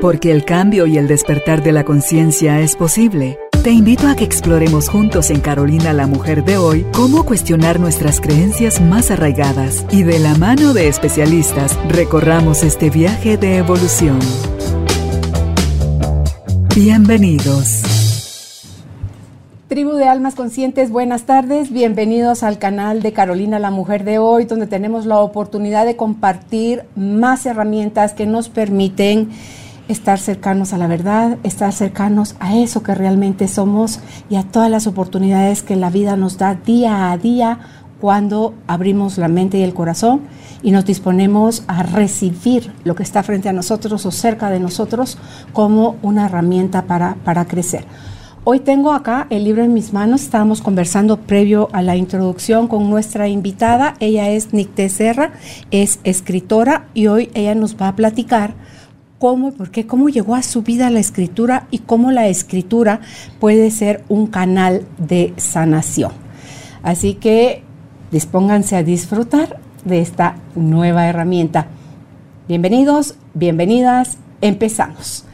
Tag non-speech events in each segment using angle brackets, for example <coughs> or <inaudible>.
Porque el cambio y el despertar de la conciencia es posible. Te invito a que exploremos juntos en Carolina la Mujer de hoy cómo cuestionar nuestras creencias más arraigadas y de la mano de especialistas recorramos este viaje de evolución. Bienvenidos. Tribu de Almas Conscientes, buenas tardes. Bienvenidos al canal de Carolina la Mujer de hoy, donde tenemos la oportunidad de compartir más herramientas que nos permiten estar cercanos a la verdad, estar cercanos a eso que realmente somos y a todas las oportunidades que la vida nos da día a día cuando abrimos la mente y el corazón y nos disponemos a recibir lo que está frente a nosotros o cerca de nosotros como una herramienta para, para crecer. Hoy tengo acá el libro en mis manos, estábamos conversando previo a la introducción con nuestra invitada, ella es Nicté Serra, es escritora y hoy ella nos va a platicar cómo por qué, cómo llegó a su vida la escritura y cómo la escritura puede ser un canal de sanación. Así que dispónganse a disfrutar de esta nueva herramienta. Bienvenidos, bienvenidas, empezamos.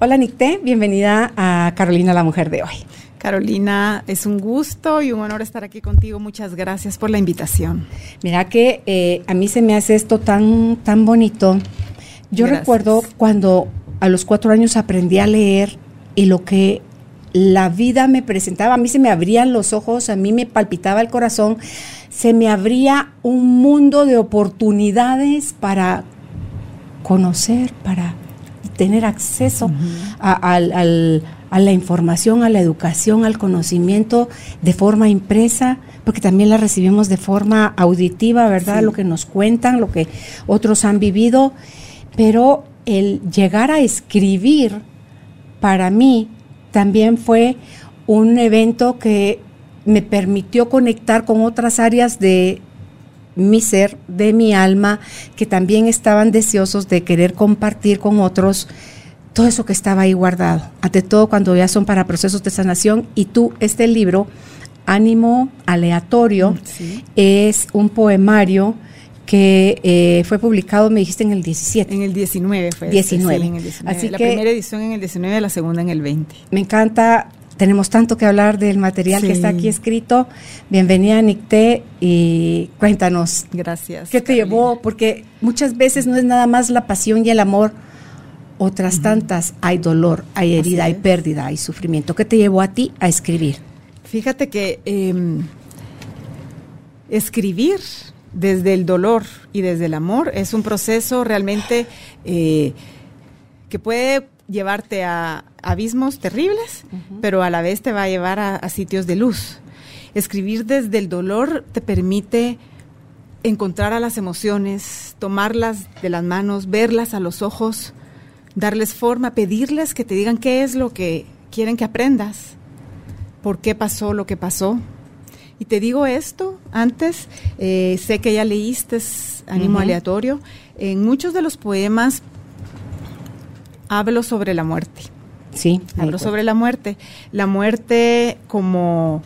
Hola Nicté, bienvenida a Carolina la Mujer de hoy. Carolina, es un gusto y un honor estar aquí contigo. Muchas gracias por la invitación. Mira que eh, a mí se me hace esto tan, tan bonito yo recuerdo cuando a los cuatro años aprendí a leer y lo que la vida me presentaba, a mí se me abrían los ojos, a mí me palpitaba el corazón, se me abría un mundo de oportunidades para conocer, para tener acceso a, la información, a la educación, al conocimiento de forma impresa, porque también la recibimos de forma auditiva, ¿verdad? Lo que nos cuentan, lo que otros han vivido pero el llegar a escribir para mí también fue un evento que me permitió conectar con otras áreas de mi ser, de mi alma, que también estaban deseosos de querer compartir con otros todo eso que estaba ahí guardado. Ante todo cuando ya son para procesos de sanación y tú, este libro, Ánimo Aleatorio, es un poemario que eh, fue publicado, me dijiste, en el 17. En el 19 fue. 19. en el 19. Así la primera edición en el 19, la segunda en el 20. Me encanta, tenemos tanto que hablar del material que está aquí escrito. Bienvenida, Nicté, y cuéntanos. Gracias. ¿Qué te llevó? Porque muchas veces no es nada más la pasión y el amor, otras tantas hay dolor, hay herida, hay pérdida, hay sufrimiento. ¿Qué te llevó a ti a escribir? Fíjate que em, escribir desde el dolor y desde el amor es un proceso realmente eh, que puede llevarte a abismos terribles, pero a la vez te va a llevar a, sitios de luz. Escribir desde el dolor te permite encontrar a las emociones, tomarlas de las manos, verlas a los ojos, darles forma, pedirles que te digan qué es lo que quieren que aprendas, por qué pasó lo que pasó, y te digo esto antes, eh, sé que ya leíste Ánimo Aleatorio. En muchos de los poemas hablo sobre la muerte. Sí. Hablo sobre la muerte. La muerte como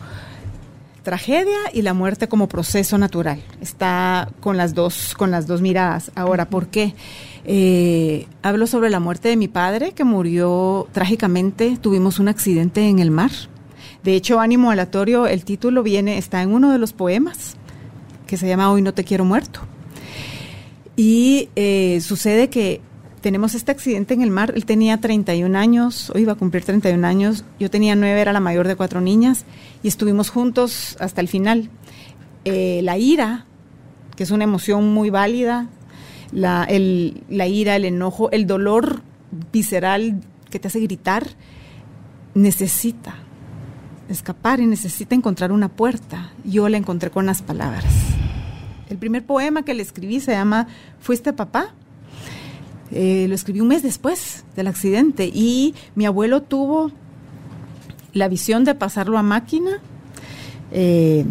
tragedia y la muerte como proceso natural. Está con las dos, con las dos miradas. Ahora, ¿por qué? Eh, hablo sobre la muerte de mi padre, que murió trágicamente. Tuvimos un accidente en el mar de hecho, Ánimo Aleatorio, el título viene, está en uno de los poemas que se llama Hoy no te quiero muerto. Y eh, sucede que tenemos este accidente en el mar. Él tenía 31 años, hoy iba a cumplir 31 años. Yo tenía 9, era la mayor de cuatro niñas y estuvimos juntos hasta el final. Eh, la ira, que es una emoción muy válida, la, la ira, el enojo, el dolor visceral que te hace gritar, necesita escapar y necesita encontrar una puerta. Yo la encontré con las palabras. El primer poema que le escribí se llama Fuiste papá. Eh, lo escribí un mes después del accidente y mi abuelo tuvo la visión de pasarlo a máquina. Eh,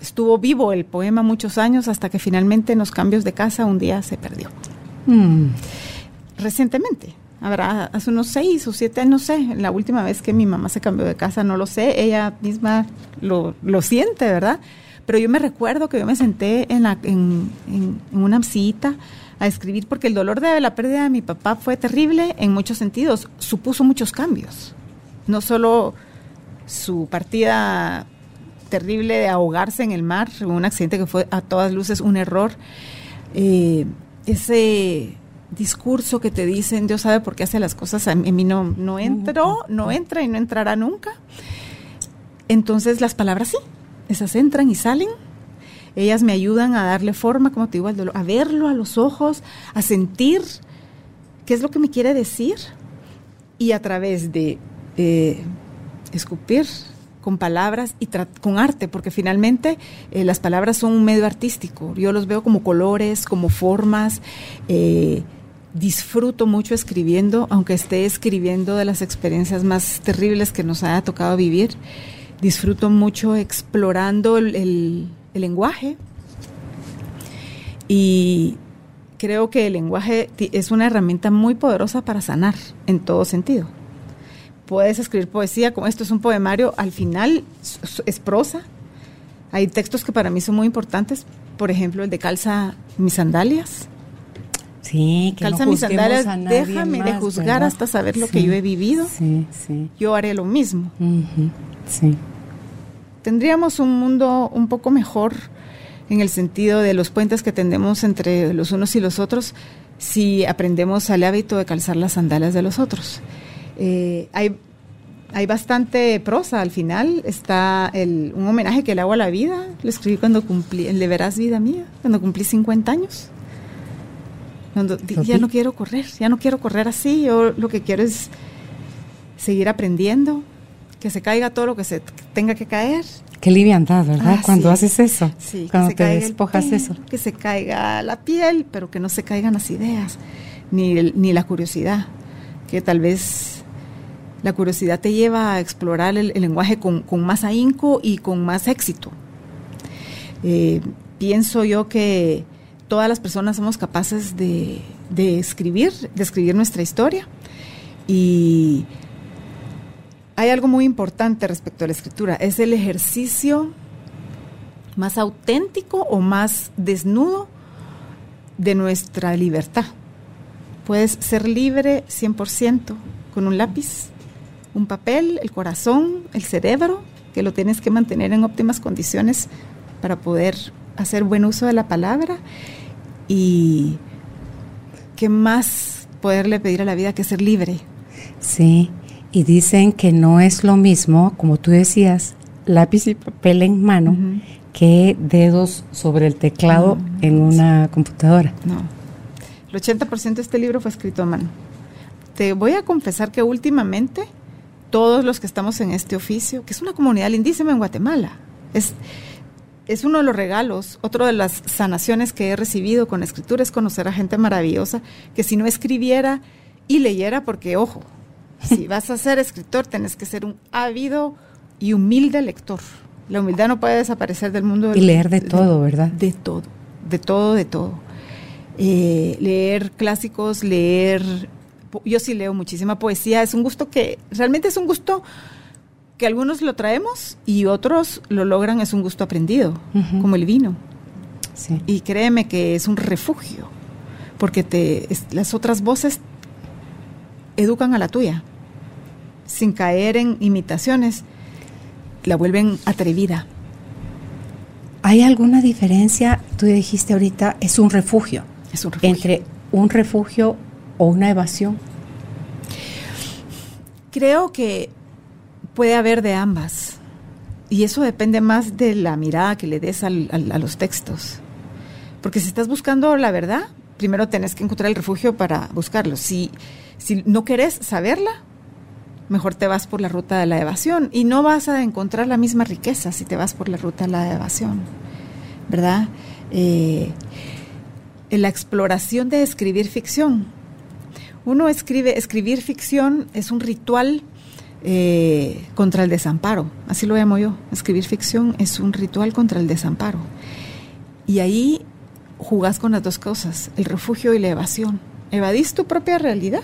estuvo vivo el poema muchos años hasta que finalmente en los cambios de casa un día se perdió. Hmm. Recientemente, habrá hace unos seis o siete, no sé, la última vez que mi mamá se cambió de casa, no lo sé, ella misma lo, lo siente, ¿verdad? Pero yo me recuerdo que yo me senté en, la, en, en una sillita a escribir porque el dolor de la pérdida de mi papá fue terrible en muchos sentidos, supuso muchos cambios. No solo su partida terrible de ahogarse en el mar, un accidente que fue a todas luces un error, eh, ese discurso que te dicen, Dios sabe por qué hace las cosas, a mí no, no entró, no entra y no entrará nunca. Entonces las palabras sí, esas entran y salen. Ellas me ayudan a darle forma, como te digo, a verlo a los ojos, a sentir qué es lo que me quiere decir y a través de eh, escupir con palabras y con arte, porque finalmente eh, las palabras son un medio artístico. Yo los veo como colores, como formas. Eh, disfruto mucho escribiendo, aunque esté escribiendo de las experiencias más terribles que nos haya tocado vivir. Disfruto mucho explorando el, lenguaje y creo que el lenguaje es una herramienta muy poderosa para sanar en todo sentido. Puedes escribir poesía, como esto es un poemario, al final es prosa. Hay textos que para mí son muy importantes, por ejemplo, el de Calza mis sandalias, Sí, que Calza mis sandalias, déjame de juzgar hasta saber lo que yo he vivido. Sí, sí. Yo haré lo mismo. sí. Tendríamos un mundo un poco mejor en el sentido de los puentes que tendemos entre los unos y los otros si aprendemos al hábito de calzar las sandalias de los otros. Eh, hay, hay bastante prosa al final. Está el, un homenaje que le hago a la vida. Lo escribí cuando cumplí, el de Verás Vida Mía, cuando cumplí 50 años ya no quiero correr, ya no quiero correr así, yo lo que quiero es seguir aprendiendo, que se caiga todo lo que se tenga que caer. Qué liviandad, ¿verdad? Ah, cuando haces eso, cuando te despojas eso. Que se caiga la piel, pero que no se caigan las ideas, ni, ni la curiosidad, que tal vez la curiosidad te lleva a explorar el, lenguaje con, más ahínco y con más éxito. Eh, pienso yo que todas las personas somos capaces de, escribir, de escribir nuestra historia. Y hay algo muy importante respecto a la escritura, es el ejercicio más auténtico o más desnudo de nuestra libertad. Puedes ser libre 100% con un lápiz, un papel, el corazón, el cerebro, que lo tienes que mantener en óptimas condiciones para poder hacer buen uso de la palabra y qué más poderle pedir a la vida que ser libre. Sí, y dicen que no es lo mismo, como tú decías, lápiz y papel en mano, que dedos sobre el teclado en una computadora. No. El 80% de este libro fue escrito a mano. Te voy a confesar que últimamente todos los que estamos en este oficio, que es una comunidad lindísima en Guatemala, es es uno de los regalos, otro de las sanaciones que he recibido con la escritura es conocer a gente maravillosa que si no escribiera y leyera, porque ojo, si <laughs> vas a ser escritor tenés que ser un ávido y humilde lector. La humildad no puede desaparecer del mundo. Y leer de, todo, ¿verdad? De todo, de todo, de todo. Eh, leer clásicos, leer... Yo sí leo muchísima poesía, es un gusto que realmente es un gusto que algunos lo traemos y otros lo logran es un gusto aprendido, como el vino. Y créeme que es un refugio, porque te, las otras voces educan a la tuya, sin caer en imitaciones, la vuelven atrevida. ¿Hay alguna diferencia? Tú dijiste ahorita, es un refugio. Es un refugio. Entre un refugio o una evasión. Creo que puede haber de ambas. Y eso depende más de la mirada que le des a los textos. Porque si estás buscando la verdad, primero tenés que encontrar el refugio para buscarlo. Si, si no querés saberla, mejor te vas por la ruta de la evasión. Y no vas a encontrar la misma riqueza si te vas por la ruta de la evasión. ¿Verdad? Eh, la exploración de escribir ficción. Uno escribe, escribir ficción es un ritual eh, contra el desamparo, así lo llamo yo. Escribir ficción es un ritual contra el desamparo. Y ahí jugás con las dos cosas, el refugio y la evasión. Evadís tu propia realidad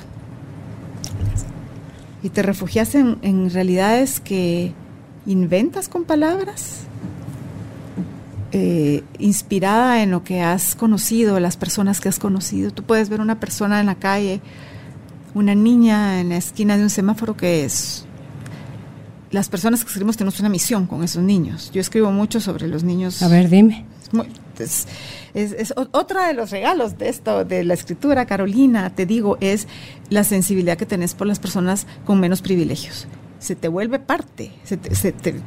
y te refugias en, en realidades que inventas con palabras eh, inspirada en lo que has conocido, las personas que has conocido. Tú puedes ver una persona en la calle, una niña en la esquina de un semáforo que es... Las personas que escribimos tenemos una misión con esos niños. Yo escribo mucho sobre los niños. A ver, dime. Es, es, otra de los regalos de esto, de la escritura, Carolina, te digo, es la sensibilidad que tenés por las personas con menos privilegios. Se te vuelve parte, se te, se te,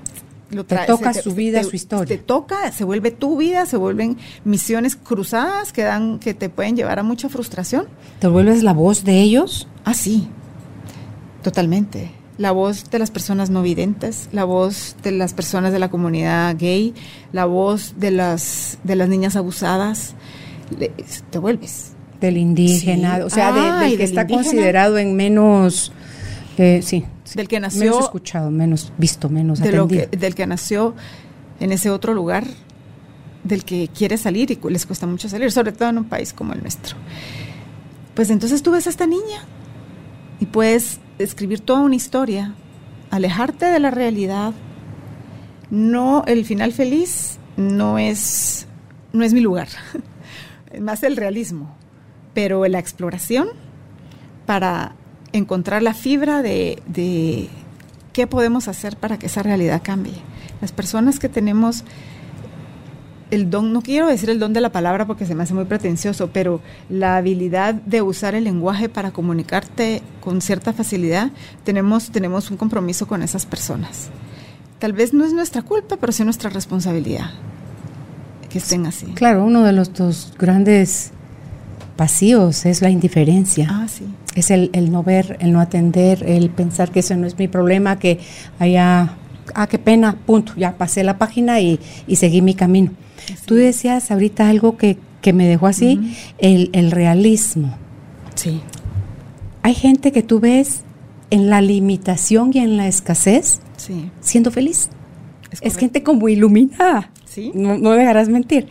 lo te toca su vida, su historia. Te toca, se vuelve tu vida, se vuelven misiones cruzadas que dan, que te pueden llevar a mucha frustración. ¿Te vuelves la voz de ellos? Ah, sí, totalmente. La voz de las personas no videntes, la voz de las personas de la comunidad gay, la voz de las, de las niñas abusadas. te vuelves. Del indígena, o sea, del que está considerado en menos, eh, sí, del que nació menos escuchado, menos visto, menos de lo que, del que nació en ese otro lugar, del que quiere salir y les cuesta mucho salir, sobre todo en un país como el nuestro. Pues entonces tú ves a esta niña y puedes escribir toda una historia, alejarte de la realidad. No, el final feliz no es, no es mi lugar, <laughs> más el realismo, pero la exploración para encontrar la fibra de, de qué podemos hacer para que esa realidad cambie. Las personas que tenemos el don, no quiero decir el don de la palabra porque se me hace muy pretencioso, pero la habilidad de usar el lenguaje para comunicarte con cierta facilidad, tenemos, tenemos un compromiso con esas personas. Tal vez no es nuestra culpa, pero sí nuestra responsabilidad que estén así. Claro, uno de los dos grandes vacíos es la indiferencia. Ah, sí. Es el, no ver, el no atender, el pensar que ese no es mi problema, que haya, ah, qué pena, punto, ya pasé la página y, seguí mi camino. Tú decías ahorita algo que, me dejó así, el, realismo. Sí. Hay gente que tú ves en la limitación y en la escasez siendo feliz. Es, gente como iluminada. ¿Sí? No, no dejarás mentir.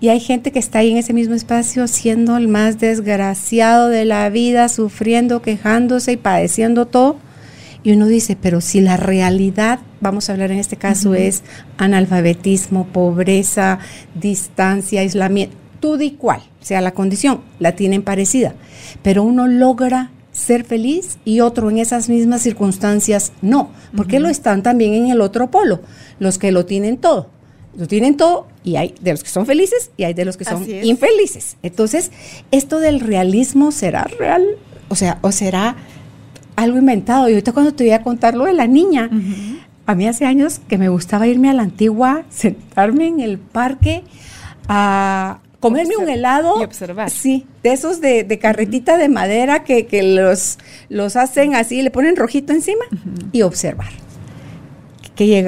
Y hay gente que está ahí en ese mismo espacio siendo el más desgraciado de la vida, sufriendo, quejándose y padeciendo todo. Y uno dice, pero si la realidad, vamos a hablar en este caso, es analfabetismo, pobreza, distancia, aislamiento, todo y cual sea la condición, la tienen parecida. Pero uno logra ser feliz y otro en esas mismas circunstancias no, porque lo están también en el otro polo, los que lo tienen todo lo tienen todo y hay de los que son felices y hay de los que son infelices. Entonces, esto del realismo será real, o sea, o será algo inventado. Y ahorita cuando te voy a contar lo de la niña, a mí hace años que me gustaba irme a la antigua, sentarme en el parque a comerme un helado. Y observar. Sí, de esos de, carretita de madera que, los, los hacen así, le ponen rojito encima y observar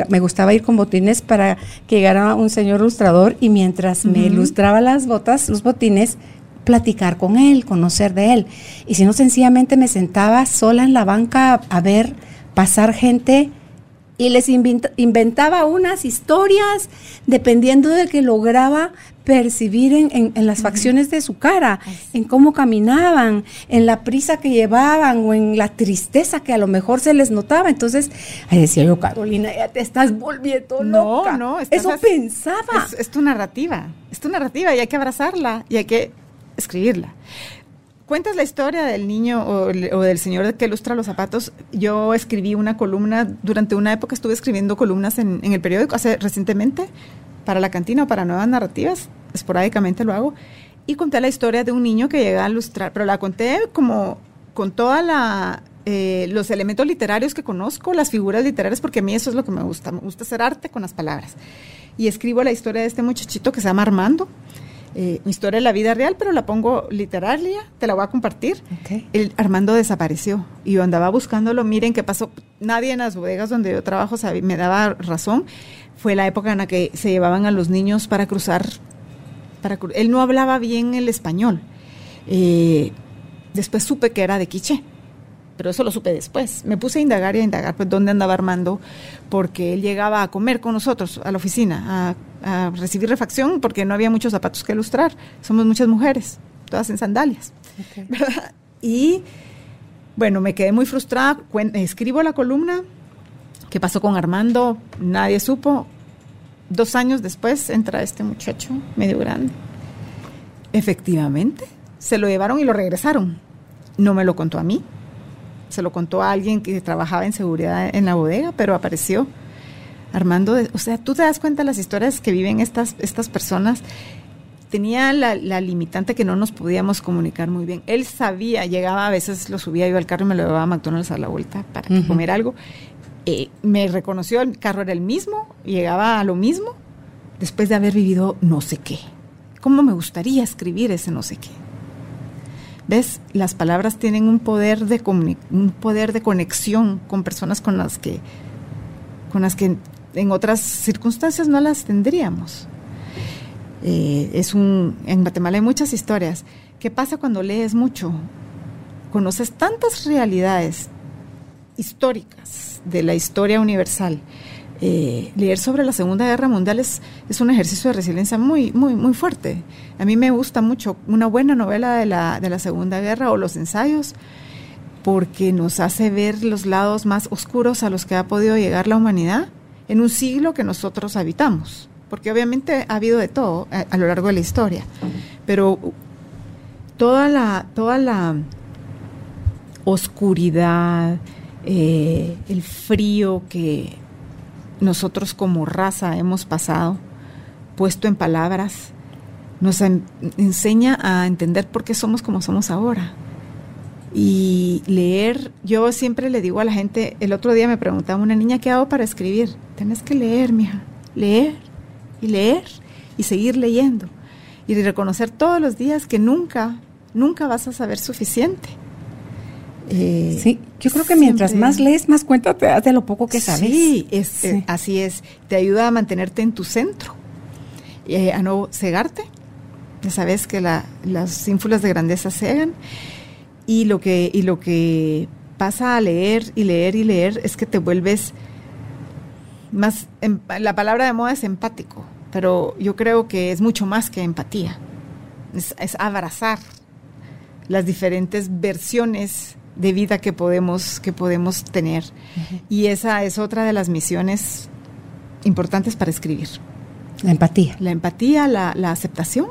me gustaba ir con botines para que llegara un señor ilustrador y mientras me ilustraba las botas, los botines, platicar con él, conocer de él. Y si no, sencillamente me sentaba sola en la banca a ver pasar gente y les inventaba unas historias dependiendo de que lograba percibir en, las facciones de su cara, en cómo caminaban, en la prisa que llevaban o en la tristeza que a lo mejor se les notaba. Entonces, ahí decía yo, Carolina, ya te estás volviendo loca. No, no, eso pensaba. Es, es, tu narrativa, es tu narrativa y hay que abrazarla y hay que escribirla cuentas la historia del niño o, del señor que ilustra los zapatos, yo escribí una columna, durante una época estuve escribiendo columnas en, el periódico, hace recientemente, para la cantina o para nuevas narrativas, esporádicamente lo hago, y conté la historia de un niño que llega a ilustrar, pero la conté como con toda la eh, los elementos literarios que conozco, las figuras literarias, porque a mí eso es lo que me gusta, me gusta hacer arte con las palabras. Y escribo la historia de este muchachito que se llama Armando, eh, mi historia de la vida real, pero la pongo literaria, te la voy a compartir. El Armando desapareció y yo andaba buscándolo. Miren qué pasó. Nadie en las bodegas donde yo trabajo me daba razón. Fue la época en la que se llevaban a los niños para cruzar. Para, él no hablaba bien el español. Eh, después supe que era de Quiché pero eso lo supe después. Me puse a indagar y a indagar pues dónde andaba Armando, porque él llegaba a comer con nosotros a la oficina, a, recibir refacción, porque no había muchos zapatos que ilustrar. Somos muchas mujeres, todas en sandalias. Y bueno, me quedé muy frustrada, escribo la columna, ¿qué pasó con Armando? Nadie supo. Dos años después entra este muchacho medio grande. Efectivamente, se lo llevaron y lo regresaron. No me lo contó a mí, se lo contó a alguien que trabajaba en seguridad en la bodega, pero apareció Armando. o sea, tú te das cuenta de las historias que viven estas, estas personas tenía la, limitante que no nos podíamos comunicar muy bien. Él sabía, llegaba, a veces lo subía yo al carro y me lo llevaba a McDonald's a la vuelta para comer algo. Eh, me reconoció, el carro era el mismo, llegaba a lo mismo, después de haber vivido no sé qué. ¿Cómo me gustaría escribir ese no sé qué? ¿Ves? Las palabras tienen un poder de, un poder de conexión con personas con las que, con las que en otras circunstancias no las tendríamos. Eh, es un, en Guatemala hay muchas historias. ¿Qué pasa cuando lees mucho? Conoces tantas realidades históricas de la historia universal. Eh, leer sobre la Segunda Guerra Mundial es, es, un ejercicio de resiliencia muy, muy, muy fuerte. A mí me gusta mucho una buena novela de la, de la Segunda Guerra o los ensayos, porque nos hace ver los lados más oscuros a los que ha podido llegar la humanidad en un siglo que nosotros habitamos porque obviamente ha habido de todo eh, a, lo largo de la historia, pero toda la, toda la oscuridad, eh, el frío que nosotros como raza hemos pasado, puesto en palabras, nos enseña a entender por qué somos como somos ahora. Y leer, yo siempre le digo a la gente, el otro día me preguntaba una niña, ¿qué hago para escribir? Tienes que leer, mija, leer y leer y seguir leyendo y reconocer todos los días que nunca, nunca vas a saber suficiente. Eh, sí, yo creo que mientras más lees, más cuenta te das de lo poco que sabes. Sí, es, eh, así es. Te ayuda a mantenerte en tu centro, eh, a no cegarte. Ya sabes que las ínfulas de grandeza cegan. Y lo que, y lo que pasa a leer y leer y leer es que te vuelves más, em, la palabra de moda es empático, pero yo creo que es mucho más que empatía. Es, abrazar las diferentes versiones de vida que podemos, que podemos tener. Y esa es otra de las misiones importantes para escribir. La empatía. La empatía, la, aceptación,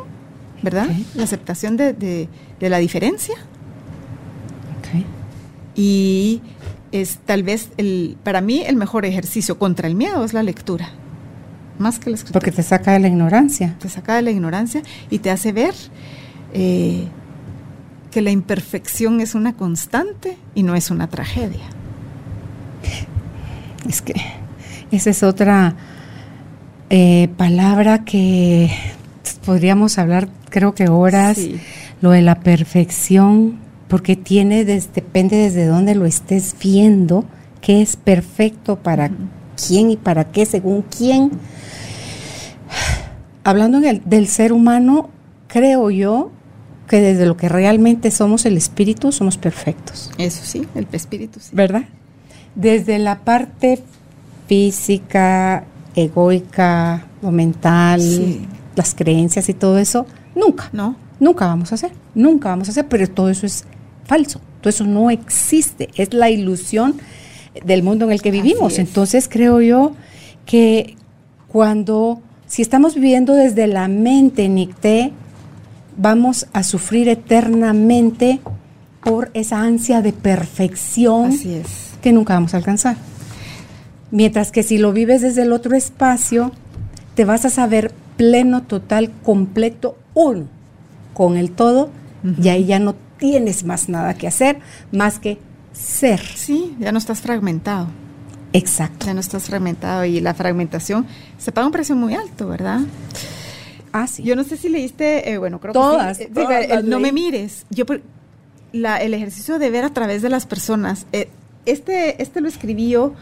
¿verdad? La aceptación de, de, la diferencia. Y es tal vez el, para mí el mejor ejercicio contra el miedo es la lectura. Más que la escritura. Porque te saca de la ignorancia. Te saca de la ignorancia y te hace ver eh, que la imperfección es una constante y no es una tragedia. Es que esa es otra eh, palabra que podríamos hablar creo que horas, lo de la perfección porque tiene, depende desde dónde lo estés viendo, qué es perfecto para quién y para qué, según quién. Hablando del ser humano, creo yo que desde lo que realmente somos el espíritu, somos perfectos. Eso sí, el espíritu sí. ¿Verdad? Desde la parte física, egoica, mental, las creencias y todo eso, nunca. No. Nunca vamos a hacer, nunca vamos a hacer, pero todo eso es falso. Todo eso no existe. Es la ilusión del mundo en el que vivimos. Entonces creo yo que cuando, si estamos viviendo desde la mente Nicté, vamos a sufrir eternamente por esa ansia de perfección que nunca vamos a alcanzar. Mientras que si lo vives desde el otro espacio, te vas a saber pleno, total, completo, uno con el todo, y ahí ya no tienes más nada que hacer más que ser. Sí, ya no estás fragmentado. Exacto. Ya no estás fragmentado y la fragmentación se paga un precio muy alto, ¿verdad? Ah, sí. Yo no sé si leíste, eh, bueno, creo que sí. Eh, no me mires. Yo la, el ejercicio de ver a través de las personas. Eh, este, este lo escribí yo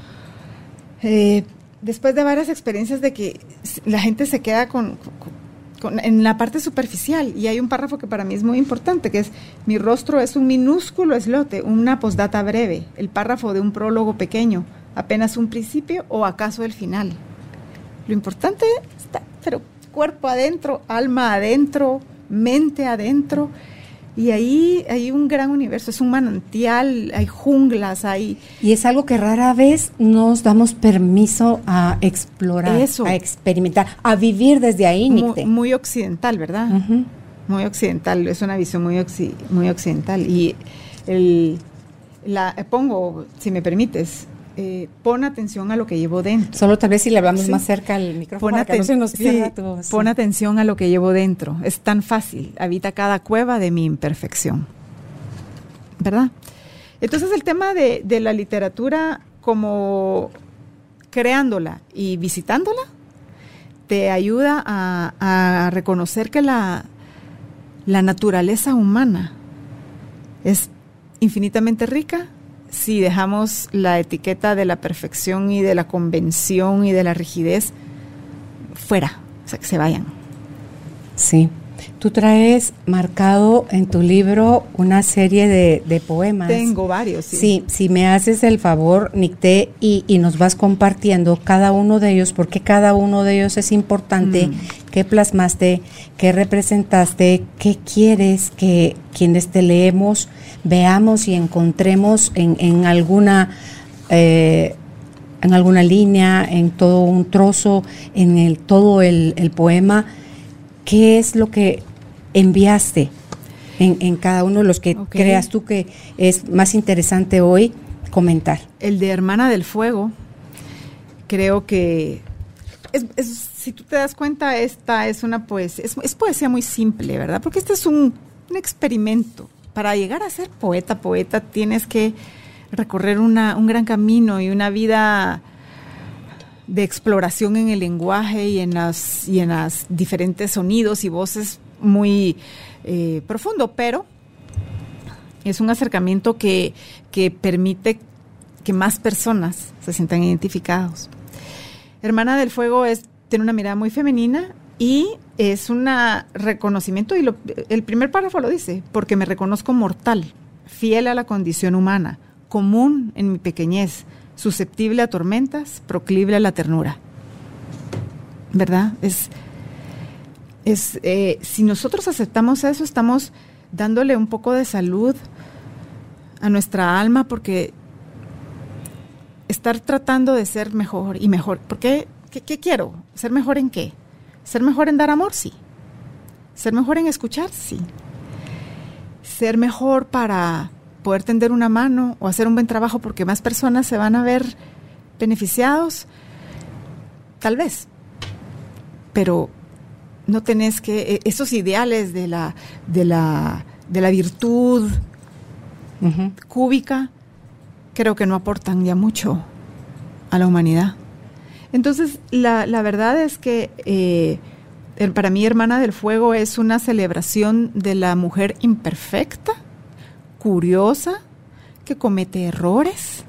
después de varias experiencias de que la gente se queda con en la parte superficial. Y hay un párrafo que para mí es muy importante, que es, mi rostro es un minúsculo eslote, una postdata breve, el párrafo de un prólogo pequeño, apenas un principio o acaso el final. Lo importante está, pero cuerpo adentro, alma adentro, mente adentro, Y ahí hay un gran universo, es un manantial, hay junglas, hay... Y es algo que rara vez nos damos permiso a explorar, a experimentar, a vivir desde ahí, Muy, muy occidental, ¿verdad? Muy occidental, es una visión muy, muy occidental. Y el, la pongo, si me permites, eh, pon atención a lo que llevo dentro. Solo tal vez si le hablamos más cerca al micrófono pon, para que no se pon atención a lo que llevo dentro. Es tan fácil. Habita cada cueva de mi imperfección. ¿Verdad? Entonces el tema de, la literatura como creándola y visitándola te ayuda a, reconocer que la, la naturaleza humana es infinitamente rica si dejamos la etiqueta de la perfección y de la convención y de la rigidez fuera, o sea, que se vayan. Sí. Tú traes marcado en tu libro una serie de, poemas. Tengo varios, sí. Sí, si me haces el favor, Nicté, y, y, nos vas compartiendo cada uno de ellos, porque cada uno de ellos es importante, mm. qué plasmaste, qué representaste, qué quieres que quienes te leemos veamos y encontremos en, en alguna... Eh, en alguna línea, en todo un trozo, en el todo el, el poema, qué es lo que enviaste en, cada uno de los que creas tú que es más interesante hoy comentar. El de Hermana del Fuego, creo que es, si tú te das cuenta, esta es una poesía, es, poesía muy simple, ¿verdad? Porque este es un, un, experimento. Para llegar a ser poeta, poeta, tienes que recorrer una, un gran camino y una vida de exploración en el lenguaje y en las, y en las diferentes sonidos y voces muy eh, profundo, pero es un acercamiento que, que permite que más personas se sientan identificados. Hermana del Fuego es, tiene una mirada muy femenina y es un reconocimiento, y el primer párrafo lo dice, porque me reconozco mortal, fiel a la condición humana, común en mi pequeñez, susceptible a tormentas, proclive a la ternura. ¿Verdad? Es, es eh, si nosotros aceptamos eso, estamos dándole un poco de salud a nuestra alma porque estar tratando de ser mejor y mejor. ¿Por qué? ¿Qué, quiero? ¿Ser mejor en qué? ¿Ser mejor en dar amor? Sí. ¿Ser mejor en escuchar? Sí. ¿Ser mejor para poder tender una mano o hacer un buen trabajo porque más personas se van a ver beneficiados? Tal vez. Pero no tenés que, e, esos ideales de la, de la, de la virtud cúbica, creo que no aportan ya mucho a la humanidad. Entonces, la, la verdad es que eh, para mí, Hermana del Fuego es una celebración de la mujer imperfecta, curiosa, que comete errores,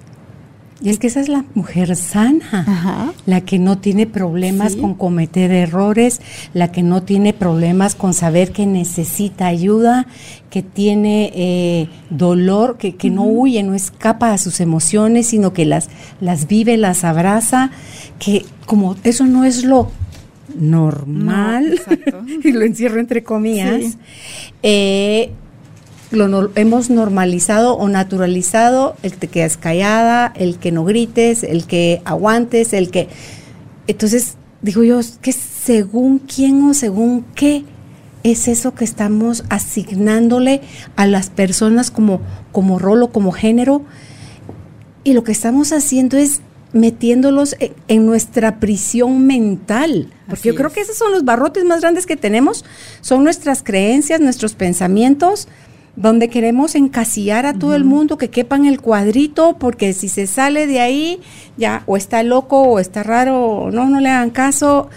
y es que esa es la mujer sana, la que no tiene problemas con cometer errores, la que no tiene problemas con saber que necesita ayuda, que tiene eh, dolor, que, que no huye, no escapa a sus emociones, sino que las, las vive, las abraza, que como eso no es lo normal, <laughs> y lo encierro entre comillas, eh, lo hemos normalizado o naturalizado el que te quedas callada, el que no grites, el que aguantes, el que... Entonces, digo yo, que según quién o según qué es eso que estamos asignándole a las personas como, como rol o como género. Y lo que estamos haciendo es metiéndolos en, nuestra prisión mental. Porque yo creo que esos son los barrotes más grandes que tenemos, son nuestras creencias, nuestros pensamientos, donde queremos encasillar a todo el mundo que quepa en el cuadrito, porque si se sale de ahí, ya o está loco o está raro, o no, no le hagan caso.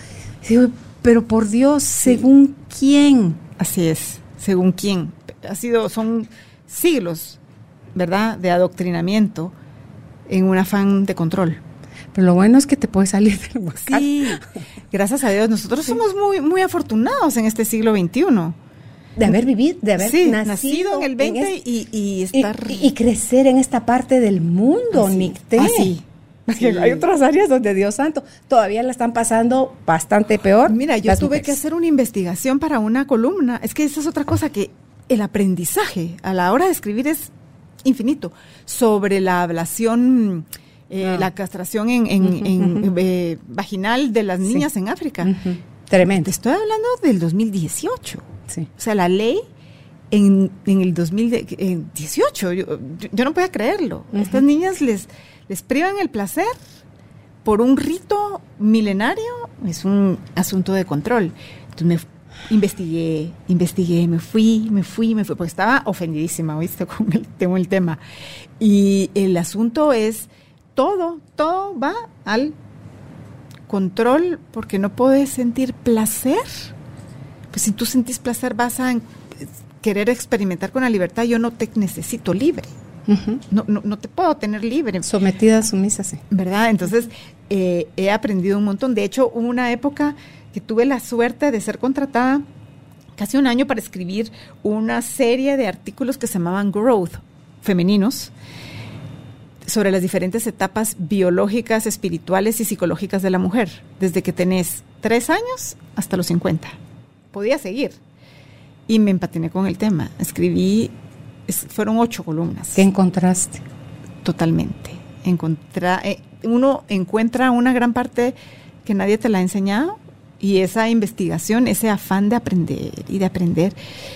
pero por Dios, ¿según quién? Así es, según quién. Ha sido, son siglos, ¿verdad?, de adoctrinamiento en un afán de control. Pero lo bueno es que te puedes salir del Sí, gracias a Dios. Nosotros somos muy, muy afortunados en este siglo XXI de haber vivido, de haber nacido, en el 20 y, estar... Y, crecer en esta parte del mundo, Nicté. <laughs> Hay otras áreas donde, Dios santo, todavía la están pasando bastante peor. Mira, yo tuve que hacer una investigación para una columna. Es que esa es otra cosa que el aprendizaje a la hora de escribir es infinito. Sobre la ablación, eh, ah. la castración en, eh, vaginal de las niñas en África. Tremendo. estoy hablando del 2018. Sí. O sea, la ley en, el 2018, yo, yo, no podía creerlo. Estas niñas les, les privan el placer por un rito milenario, es un asunto de control. Entonces me investigué, investigué, me fui, me fui, me fui, porque estaba ofendidísima, ¿viste? <laughs> Con el, el tema. Y el asunto es, todo, todo va al control porque no puedes sentir placer. Pues si tú sentís placer vas a querer experimentar con la libertad, yo no te necesito libre. no, no, no, te puedo tener libre. Sometida, sumisa, sí. ¿Verdad? Entonces, eh, he aprendido un montón. De hecho, hubo una época que tuve la suerte de ser contratada casi un año para escribir una serie de artículos que se llamaban Growth, femeninos, sobre las diferentes etapas biológicas, espirituales y psicológicas de la mujer, desde que tenés tres años hasta los 50. Podía seguir. Y me empatiné con el tema. Escribí, fueron ocho columnas. ¿Qué encontraste? Totalmente. Encontra, eh, uno encuentra una gran parte que nadie te la ha enseñado y esa investigación, ese afán de aprender y de aprender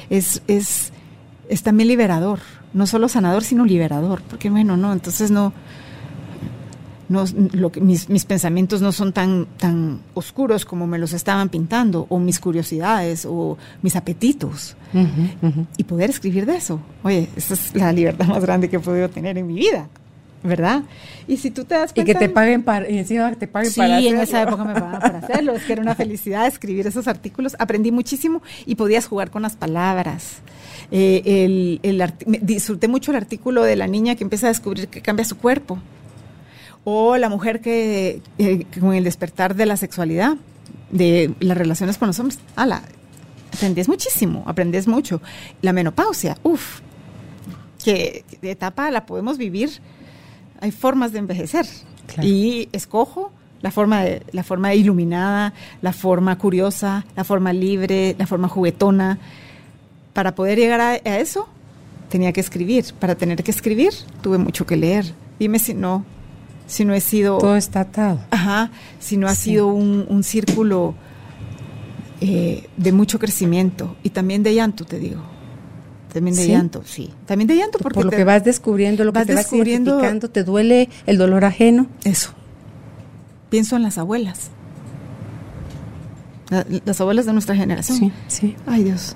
es, es, es también liberador, no solo sanador, sino liberador, porque bueno, no, entonces no, no lo que, mis, mis, pensamientos no son tan, tan oscuros como me los estaban pintando, o mis curiosidades, o mis apetitos. Y poder escribir de eso. Oye, esa es la libertad más grande que he podido tener en mi vida. ¿verdad? Y si tú te das cuenta... Y que te paguen para, y encima que te paguen sí, para Sí, en esa época me pagaban para <laughs> hacerlo, es que era una felicidad escribir esos artículos, aprendí muchísimo y podías jugar con las palabras. Eh, el, el disfruté mucho el artículo de la niña que empieza a descubrir que cambia su cuerpo, o la mujer que eh, con el despertar de la sexualidad, de las relaciones con los hombres, ala, aprendías muchísimo, aprendías mucho. La menopausia, uff, que de etapa la podemos vivir hay formas de envejecer. Y escojo la forma, de, la forma iluminada, la forma curiosa, la forma libre, la forma juguetona. Para poder llegar a, eso, tenía que escribir. Para tener que escribir, tuve mucho que leer. Dime si no, si no he sido... Todo está atado. Ajá, si no ha sido un, círculo eh, de mucho crecimiento y también de llanto, te digo. También de llanto, sí. También de llanto porque... Por lo que vas descubriendo, lo que te descubriendo, vas ¿te duele el dolor ajeno? Eso. Pienso en las abuelas. las abuelas de nuestra generación. Sí, sí. Ay, Dios.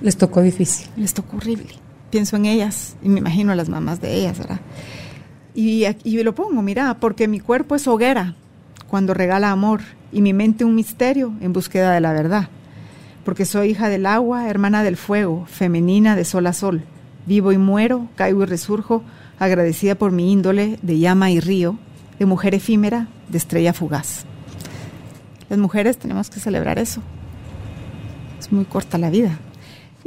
Les tocó difícil. Les tocó horrible. Pienso en ellas y me imagino a las mamás de ellas, ¿verdad? Y, y lo pongo, mira, porque mi cuerpo es hoguera cuando regala amor y mi mente un misterio en búsqueda de la verdad porque soy hija del agua, hermana del fuego, femenina de sol a sol. Vivo y muero, caigo y resurjo, agradecida por mi índole de llama y río, de mujer efímera, de estrella fugaz. Las mujeres tenemos que celebrar eso. Es muy corta la vida.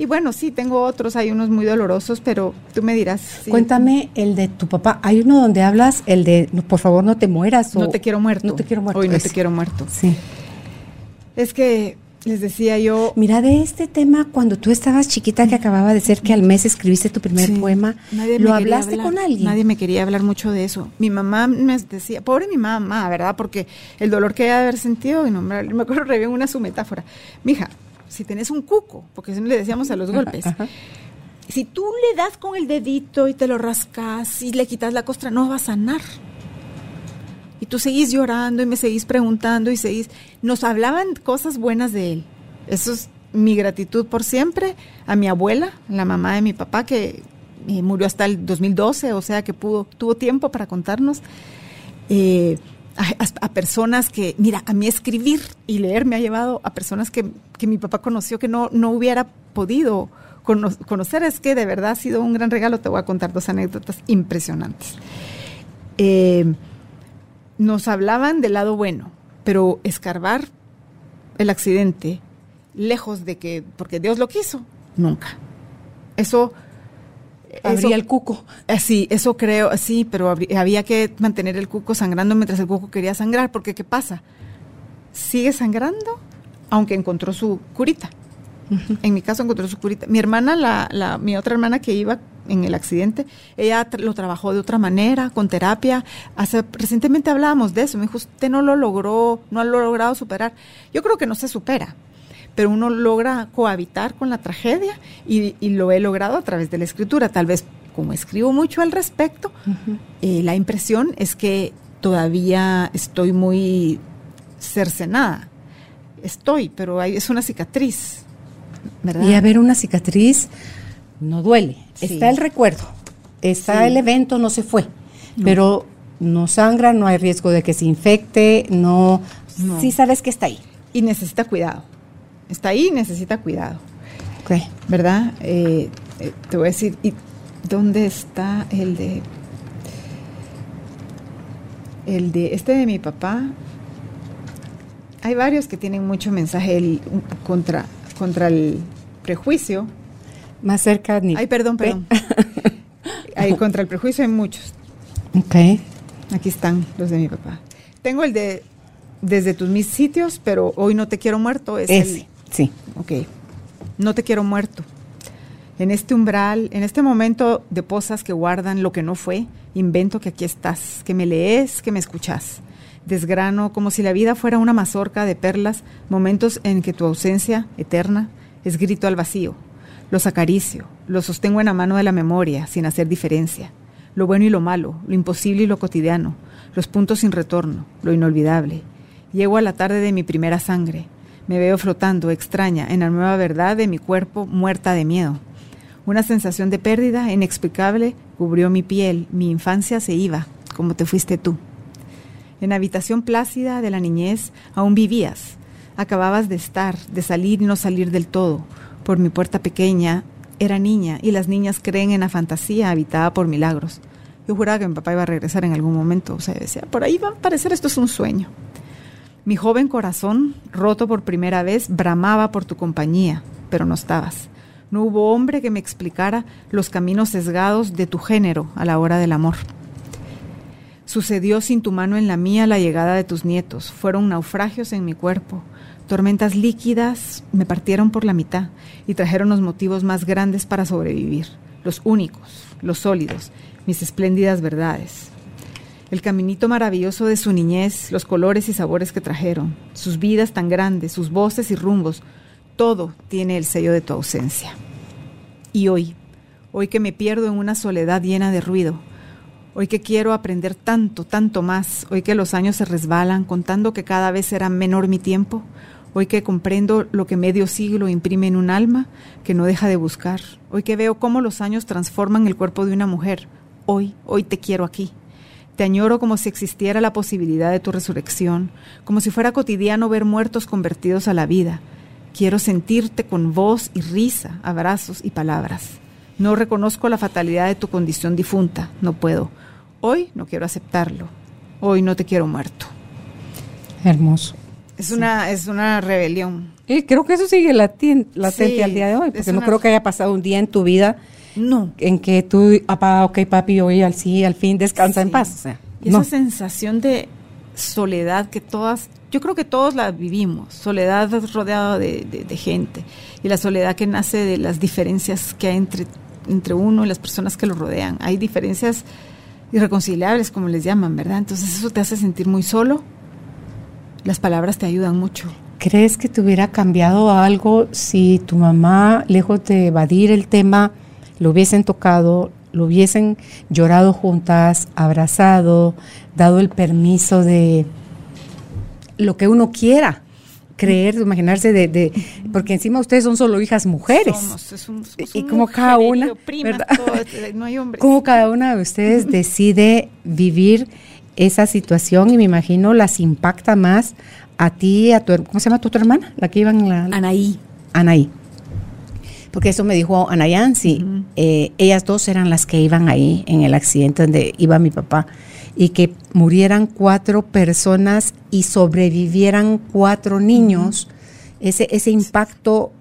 Y bueno, sí, tengo otros, hay unos muy dolorosos, pero tú me dirás. Cuéntame el de tu papá. Hay uno donde hablas, el de, por favor, no te mueras. no te quiero muerto. No te quiero muerto. Hoy no te quiero muerto. Sí. Es que les decía yo. Mira, de este tema, cuando tú estabas chiquita, que acababa de ser que al mes escribiste tu primer poema, ¿lo hablaste con alguien? Nadie me quería hablar mucho de eso. Mi mamá me decía, pobre mi mamá, ¿verdad? Porque el dolor que ella haber sentido, y no, me acuerdo re bien una su metáfora. Mija, si tenés un cuco, porque eso le decíamos a los golpes, <laughs> si tú le das con el dedito y te lo rascas y le quitas la costra, no va a sanar y tú seguís llorando y me seguís preguntando y seguís... Nos hablaban cosas buenas de él. Eso es mi gratitud por siempre a mi abuela, la mamá de mi papá, que eh, murió hasta el 2012, o sea que pudo, tuvo tiempo para contarnos. Eh, a, personas que, mira, a mí escribir y leer me ha llevado a personas que, mi papá conoció que no, no hubiera podido conocer. Es que de verdad ha sido un gran regalo. Te voy a contar dos anécdotas impresionantes. Eh, nos hablaban del lado bueno, pero escarbar el accidente, lejos de que, porque Dios lo quiso, nunca. Eso... Abría el cuco. Sí, eso creo, sí, pero había que mantener el cuco sangrando mientras el cuco quería sangrar, porque ¿qué pasa? Sigue sangrando, aunque encontró su curita. En mi caso encontró su curita. Mi hermana, la, la, mi otra hermana que iba en el accidente, ella lo trabajó de otra manera, con terapia. Hace, recientemente hablábamos de eso. Me dijo, usted no lo logró, no lo logrado superar. Yo creo que no se supera, pero uno logra cohabitar con la tragedia y, lo he logrado a través de la escritura. Tal vez como escribo mucho al respecto, eh, la impresión es que todavía estoy muy cercenada. Estoy, pero hay, es una cicatriz. ¿verdad? Y a ver, una cicatriz no duele. Está el recuerdo, está el evento, no se fue, pero no sangra, no hay riesgo de que se infecte, no, sí sabes que está ahí. Y necesita cuidado. Está ahí y necesita cuidado. ¿Verdad? Eh, eh, te voy a decir, ¿y dónde está el de... El de este de mi papá? Hay varios que tienen mucho mensaje contra, contra el prejuicio. Más cerca ni. Ay, perdón, perdón. <laughs> Ahí contra el prejuicio hay muchos. Ok. Aquí están los de mi papá. Tengo el de desde tus mis sitios, pero hoy no te quiero muerto. Es Ese, sí. Ok. No te quiero muerto. En este umbral, en este momento de posas que guardan lo que no fue, invento que aquí estás, que me lees, que me escuchas. Desgrano como si la vida fuera una mazorca de perlas, momentos en que tu ausencia eterna es grito al vacío. Los acaricio, los sostengo en la mano de la memoria, sin hacer diferencia. Lo bueno y lo malo, lo imposible y lo cotidiano, los puntos sin retorno, lo inolvidable. Llego a la tarde de mi primera sangre. Me veo flotando, extraña, en la nueva verdad de mi cuerpo muerta de miedo. Una sensación de pérdida inexplicable cubrió mi piel, mi infancia se iba, como te fuiste tú. En la habitación plácida de la niñez aún vivías. Acababas de estar, de salir y no salir del todo, por mi puerta pequeña, era niña y las niñas creen en la fantasía habitada por milagros. Yo juraba que mi papá iba a regresar en algún momento, o sea, decía, por ahí va a parecer esto es un sueño. Mi joven corazón, roto por primera vez, bramaba por tu compañía, pero no estabas. No hubo hombre que me explicara los caminos sesgados de tu género a la hora del amor. Sucedió sin tu mano en la mía la llegada de tus nietos. Fueron naufragios en mi cuerpo, Tormentas líquidas me partieron por la mitad y trajeron los motivos más grandes para sobrevivir, los únicos, los sólidos, mis espléndidas verdades. El caminito maravilloso de su niñez, los colores y sabores que trajeron, sus vidas tan grandes, sus voces y rumbos, todo tiene el sello de tu ausencia. Y hoy, hoy que me pierdo en una soledad llena de ruido, hoy que quiero aprender tanto, tanto más, hoy que los años se resbalan, contando que cada vez será menor mi tiempo, Hoy que comprendo lo que medio siglo imprime en un alma que no deja de buscar. Hoy que veo cómo los años transforman el cuerpo de una mujer. Hoy, hoy te quiero aquí. Te añoro como si existiera la posibilidad de tu resurrección, como si fuera cotidiano ver muertos convertidos a la vida. Quiero sentirte con voz y risa, abrazos y palabras. No reconozco la fatalidad de tu condición difunta, no puedo. Hoy no quiero aceptarlo. Hoy no te quiero muerto. Hermoso. Es, una, es una rebelión. Y creo que eso sigue latente al día de hoy, porque no creo que haya pasado un día en tu vida no. en que tú, papá, ok, papi, hoy al sí, al fin descansa en paz. y esa sensación de soledad que todas, yo creo que todos la vivimos, soledad rodeada de, de, gente, y la soledad que nace de las diferencias que hay entre, entre uno y las personas que lo rodean. Hay diferencias irreconciliables, como les llaman, ¿verdad? Entonces eso te hace sentir muy solo las palabras te ayudan mucho. ¿Crees que te hubiera cambiado algo si tu mamá, lejos de evadir el tema, lo hubiesen tocado, lo hubiesen llorado juntas, abrazado, dado el permiso de lo que uno quiera? creer, imaginarse de, porque encima ustedes son solo hijas mujeres. y como cada una, no hay Como cada una de ustedes decide vivir esa situación y me imagino las impacta más a ti, a tu, ¿cómo se llama tu, hermana? La que iba en la... Anaí. Anaí. Porque eso me dijo Anayansi. Eh, ellas dos eran las que iban ahí en el accidente donde iba mi papá. Y que murieran cuatro personas y sobrevivieran cuatro niños. ese, ese impacto,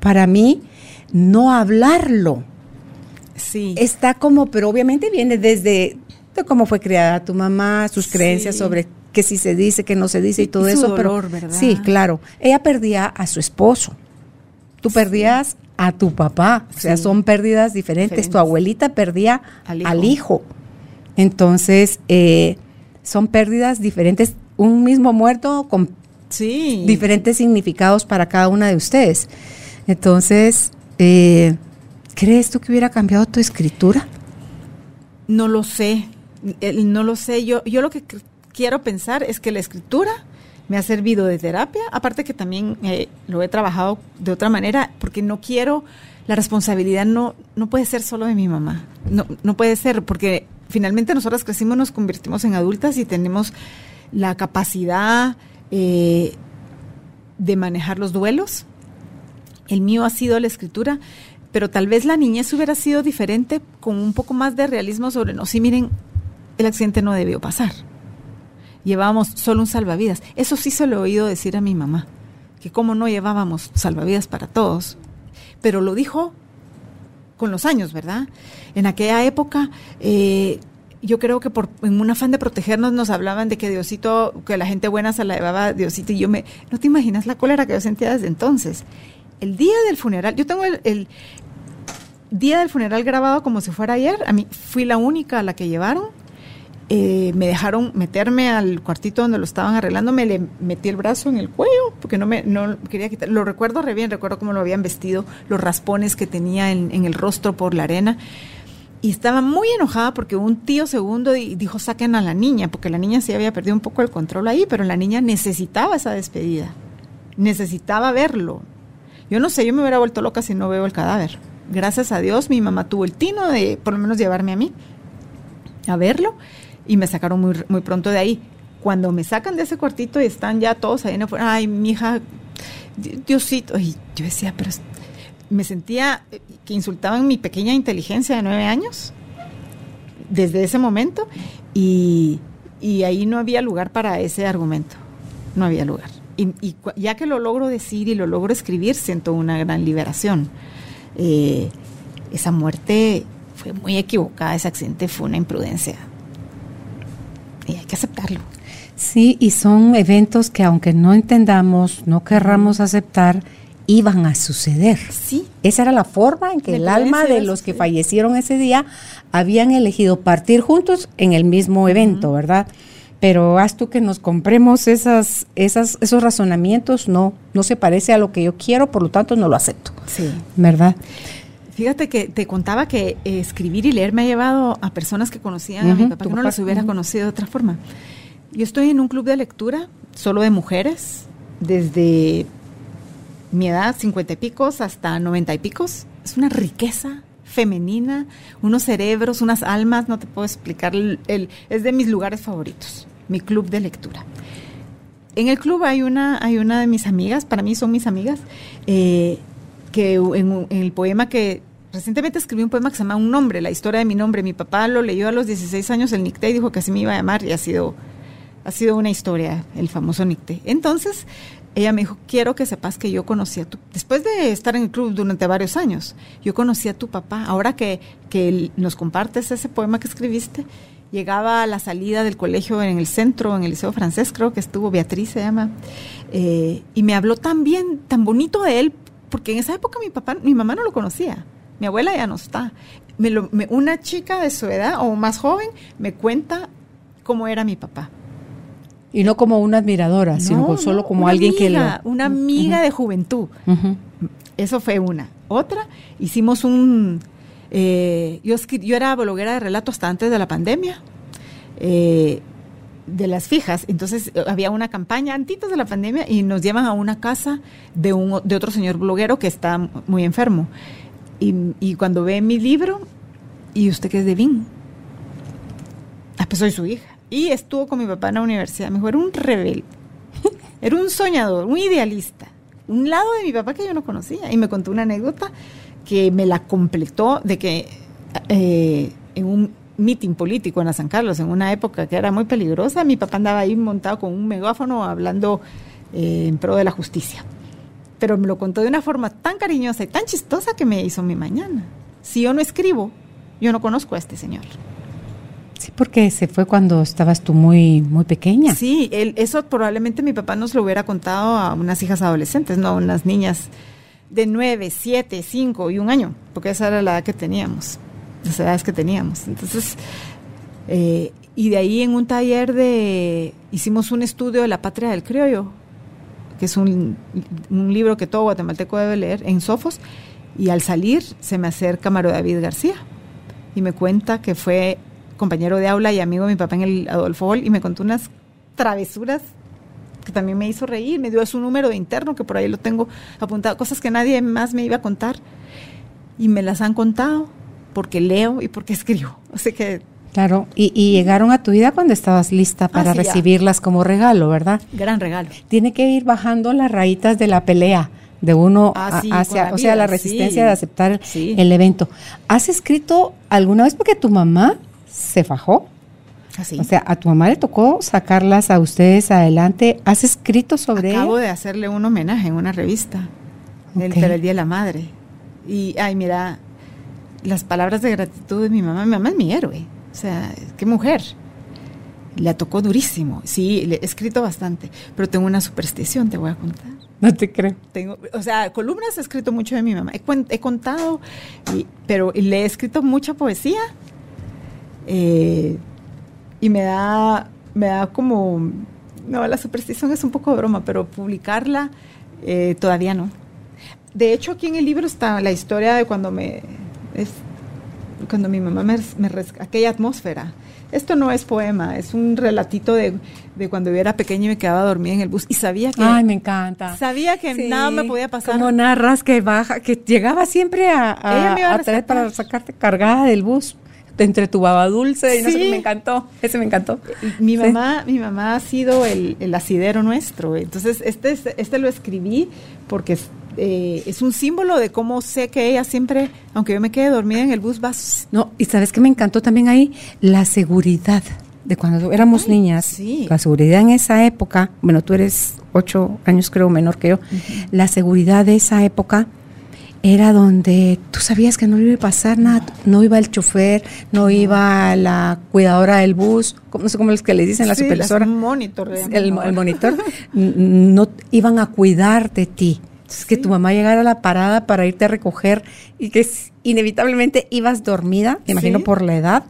para mí, no hablarlo. Sí. Está como, pero obviamente viene desde cómo fue criada tu mamá, sus creencias sobre que si se dice, que no se dice y todo eso. Dolor, ¿verdad? Sí, claro. Ella perdía a su esposo. Tú perdías a tu papá, o sea, son pérdidas diferentes. Tu abuelita perdía al hijo. Entonces, eh, son pérdidas diferentes, un mismo muerto con diferentes significados para cada una de ustedes. Entonces, eh, ¿crees tú que hubiera cambiado tu escritura? No lo sé, no lo sé. Yo, yo lo que quiero pensar es que la escritura me ha servido de terapia, aparte que también eh, lo he trabajado de otra manera, porque no quiero, la responsabilidad no, no puede ser solo de mi mamá, no, no puede ser, porque finalmente nosotras crecimos, nos convertimos en adultas y tenemos la capacidad eh, de manejar los duelos. El mío ha sido la escritura, pero tal vez la niñez hubiera sido diferente con un poco más de realismo sobre, no, sí, miren, el accidente no debió pasar llevábamos solo un salvavidas. Eso sí se lo he oído decir a mi mamá, que cómo no llevábamos salvavidas para todos. Pero lo dijo con los años, ¿verdad? En aquella época, eh, yo creo que por en un afán de protegernos nos hablaban de que Diosito, que la gente buena se la llevaba Diosito y yo me, no te imaginas la cólera que yo sentía desde entonces. El día del funeral, yo tengo el, el día del funeral grabado como si fuera ayer, a mí fui la única a la que llevaron eh, me dejaron meterme al cuartito donde lo estaban arreglando, me le metí el brazo en el cuello porque no me no quería quitar. Lo recuerdo re bien, recuerdo cómo lo habían vestido, los raspones que tenía en, el rostro por la arena. Y estaba muy enojada porque un tío segundo dijo saquen a la niña, porque la niña sí había perdido un poco el control ahí, pero la niña necesitaba esa despedida, necesitaba verlo. Yo no sé, yo me hubiera vuelto loca si no veo el cadáver. Gracias a Dios mi mamá tuvo el tino de por lo menos llevarme a mí a verlo y me sacaron muy, muy pronto de ahí. Cuando me sacan de ese cuartito y están ya todos ahí en afuera, ay, mi hija, Diosito, y yo decía, pero me sentía que insultaban mi pequeña inteligencia de nueve años desde ese momento y, y ahí no había lugar para ese argumento, no había lugar. Y, y, ya que lo logro decir y lo logro escribir, siento una gran liberación. Eh, esa muerte fue muy equivocada, ese accidente fue una imprudencia y hay que aceptarlo. Sí, y son eventos que aunque no entendamos, no querramos aceptar, iban a suceder. Sí. Esa era la forma en que el alma de los que fallecieron ese día habían elegido partir juntos en el mismo evento, ¿verdad? Pero haz tú que nos compremos esas, esas, esos razonamientos, no, no se parece a lo que yo quiero, por lo tanto no lo acepto. Sí. ¿Verdad? Fíjate que te contaba que eh, escribir y leer me ha llevado a personas que conocían a mi papá, que no los hubiera conocido de otra forma. Yo estoy en un club de lectura solo de mujeres, desde mi edad, cincuenta y picos, hasta noventa y picos. Es una riqueza femenina, unos cerebros, unas almas, no te puedo explicar, el, es de mis lugares favoritos, mi club de lectura. En el club hay una, hay una de mis amigas, para mí son mis amigas, eh, que en, el poema que recientemente escribí un poema que se llama Un nombre, la historia de mi nombre. Mi papá lo leyó a los 16 años, el Nicté, y dijo que así me iba a llamar y ha sido, ha sido una historia, el famoso Nicté. Entonces, ella me dijo, quiero que sepas que yo conocí a tu, después de estar en el club durante varios años, yo conocí a tu papá. Ahora que, que nos compartes ese poema que escribiste, llegaba a la salida del colegio en el centro, en el Liceo Francés, creo que estuvo, Beatriz se llama, eh, y me habló tan bien, tan bonito de él, porque en esa época mi papá, mi mamá no lo conocía. Mi abuela ya no está. Me una chica de su edad o más joven me cuenta cómo era mi papá. Y no como una admiradora, sino solo como alguien que lo... Una amiga de juventud. Eso fue una. Otra, hicimos un... Eh, yo, yo era bloguera de relato hasta antes de la pandemia. Eh, de las fijas. Entonces eh, había una campaña antes de la pandemia y nos llevan a una casa de, un, de otro señor bloguero que está muy enfermo. Y, cuando ve mi libro, ¿y usted qué es de Vin? Ah, pues soy su hija. Y estuvo con mi papá en la universidad. Me era un rebelde. <laughs> era un soñador, un idealista. Un lado de mi papá que yo no conocía. Y me contó una anécdota que me la completó de que eh, en un meeting político en la San Carlos en una época que era muy peligrosa. Mi papá andaba ahí montado con un megáfono hablando eh, en pro de la justicia. Pero me lo contó de una forma tan cariñosa y tan chistosa que me hizo mi mañana. Si yo no escribo, yo no conozco a este señor. Sí, porque se fue cuando estabas tú muy, muy pequeña. Sí, él, eso probablemente mi papá nos lo hubiera contado a unas hijas adolescentes, no a unas niñas de 9, 7, 5 y un año, porque esa era la edad que teníamos, las edades que teníamos. Entonces, eh, y de ahí en un taller de, hicimos un estudio de la patria del criollo, que es un, un libro que todo guatemalteco debe leer, en Sofos, y al salir se me acerca Maro David García y me cuenta que fue compañero de aula y amigo de mi papá en el Adolfo Hall y me contó unas travesuras que también me hizo reír, me dio su número de interno, que por ahí lo tengo apuntado, cosas que nadie más me iba a contar. Y me las han contado porque leo y porque escribo. Así que... Claro, y, llegaron a tu vida cuando estabas lista para recibirlas como regalo, ¿verdad? Gran regalo. Tiene que ir bajando las rayitas de la pelea de uno ah, hacia, o sea, la resistencia de aceptar el evento. ¿Has escrito alguna vez porque tu mamá se fajó? O sea, a tu mamá le tocó sacarlas a ustedes adelante. ¿Has escrito sobre Acabo de hacerle un homenaje en una revista del el Día de la Madre. Y, ay, mira, las palabras de gratitud de mi mamá. Mi mamá es mi héroe. O sea, qué mujer. Le tocó durísimo. Sí, le he escrito bastante. Pero tengo una superstición, te voy a contar. No te creo. Tengo, o sea, columnas he escrito mucho de mi mamá. He, contado, pero le he escrito mucha poesía. Eh, y me da, me da como, no, la superstición es un poco broma, pero publicarla eh, todavía no. De hecho, aquí en el libro está la historia de cuando me, es, cuando mi mamá me, me aquella atmósfera. Esto no es poema, es un relatito de, de, cuando yo era pequeña y me quedaba dormida en el bus y sabía que... Ay, me encanta. Sabía que nada me podía pasar. Como narras que baja, que llegaba siempre a, a, a traer para sacarte cargada del bus entre tu baba dulce y no sé, me encantó, ese me encantó. Mi mamá, mi mamá ha sido el, asidero nuestro, entonces este, este lo escribí porque eh, es un símbolo de cómo sé que ella siempre, aunque yo me quede dormida en el bus, va... No, y sabes que me encantó también ahí la seguridad de cuando éramos niñas, sí. la seguridad en esa época, bueno, tú eres ocho años creo menor que yo, la seguridad de esa época era donde tú sabías que no iba a pasar nada, no iba el chofer, no iba la cuidadora del bus, no sé cómo es que le dicen, la sí, supervisora. Monitor, el, el, monitor, <laughs> no iban a cuidar de ti. Es que tu mamá llegara a la parada para irte a recoger y que inevitablemente ibas dormida, me imagino por la edad,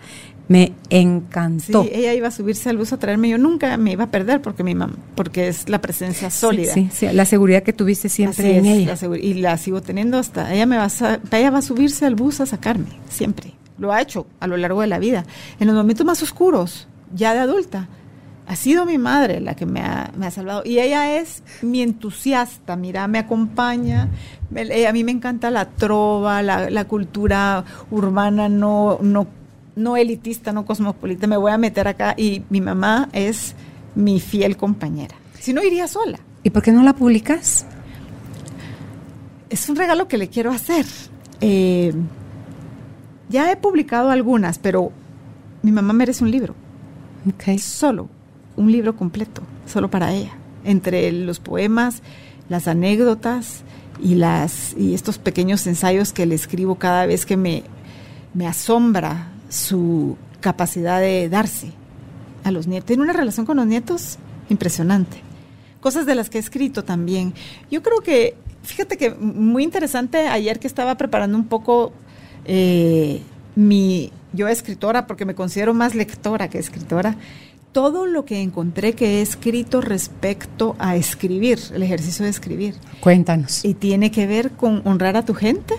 me encantó. Sí, ella iba a subirse al bus a traerme, yo nunca me iba a perder porque mi mamá, porque es la presencia sólida. Sí, sí, la seguridad que tuviste siempre en ella. y la sigo teniendo hasta, ella me va a, ella va a subirse al bus a sacarme, siempre. Lo ha hecho a lo largo de la vida. En los momentos más oscuros, ya de adulta, ha sido mi madre la que me ha, me ha salvado. Y ella es mi entusiasta, mira, me acompaña. a mí me encanta la trova, la, la cultura urbana no, no no elitista, no cosmopolita, me voy a meter acá y mi mamá es mi fiel compañera. Si no, iría sola. ¿Y por qué no la publicas? Es un regalo que le quiero hacer. Eh, ya he publicado algunas, pero mi mamá merece un libro. Okay. Solo, un libro completo, solo para ella. Entre los poemas, las anécdotas y, las, y estos pequeños ensayos que le escribo cada vez que me, me asombra su capacidad de darse a los nietos. Tiene una relación con los nietos impresionante. Cosas de las que he escrito también. Yo creo que, fíjate que muy interesante ayer que estaba preparando un poco eh, mi, yo escritora, porque me considero más lectora que escritora, todo lo que encontré que he escrito respecto a escribir, el ejercicio de escribir. Cuéntanos. Y tiene que ver con honrar a tu gente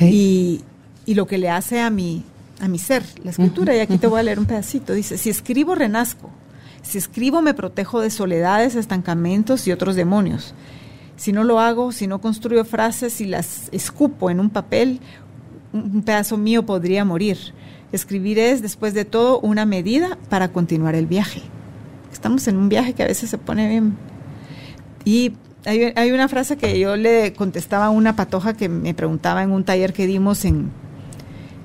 y, y, lo que le hace a mi, a mi ser, la escritura, y aquí te voy a leer un pedacito. Dice, si escribo, renazco. Si escribo, me protejo de soledades, estancamientos y otros demonios. Si no lo hago, si no construyo frases y las escupo en un papel, un pedazo mío podría morir. Escribir es, después de todo, una medida para continuar el viaje. Estamos en un viaje que a veces se pone bien. Y hay, una frase que yo le contestaba a una patoja que me preguntaba en un taller que dimos en,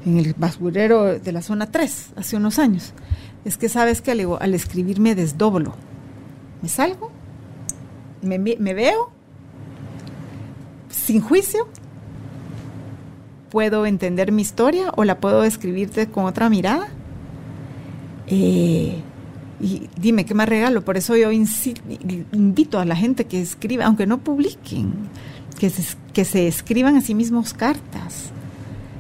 el basurero de la zona 3 hace unos años. Es que sabes que al, al escribir me desdoblo. Me salgo, me veo, sin juicio, puedo entender mi historia o la puedo escribirte con otra mirada. Eh, y dime, ¿qué más regalo? Por eso yo invito a la gente que escriba, aunque no publiquen, que, que se escriban a sí mismos cartas,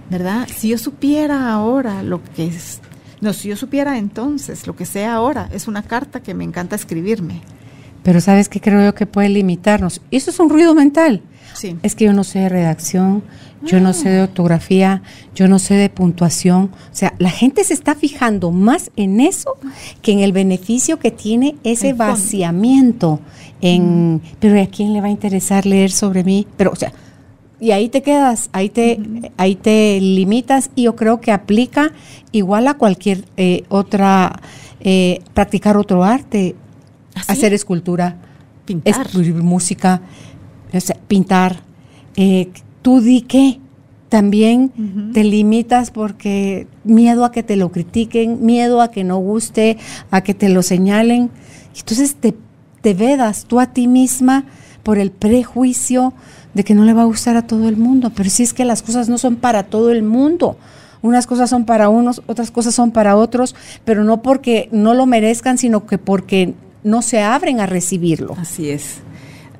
¿verdad? Si yo supiera ahora lo que es, no, si yo supiera entonces lo que sé ahora, es una carta que me encanta escribirme. Pero sabes que creo yo que puede limitarnos. Eso es un ruido mental. Sí. Es que yo no sé de redacción, yo no sé de ortografía, yo no sé de puntuación. O sea, la gente se está fijando más en eso que en el beneficio que tiene ese vaciamiento. En. Pero ¿a quién le va a interesar leer sobre mí? Pero, o sea, y ahí te quedas, ahí te, ahí te limitas y yo creo que aplica igual a cualquier eh, otra, eh, practicar otro arte, ¿Ah, hacer escultura, pintar, escribir música, pintar. Eh, tú di que también te limitas porque miedo a que te lo critiquen, miedo a que no guste, a que te lo señalen. Entonces te, te vedas tú a ti misma por el prejuicio de que no le va a gustar a todo el mundo. Pero si es que las cosas no son para todo el mundo. Unas cosas son para unos, otras cosas son para otros, pero no porque no lo merezcan, sino que porque no se abren a recibirlo. Así es.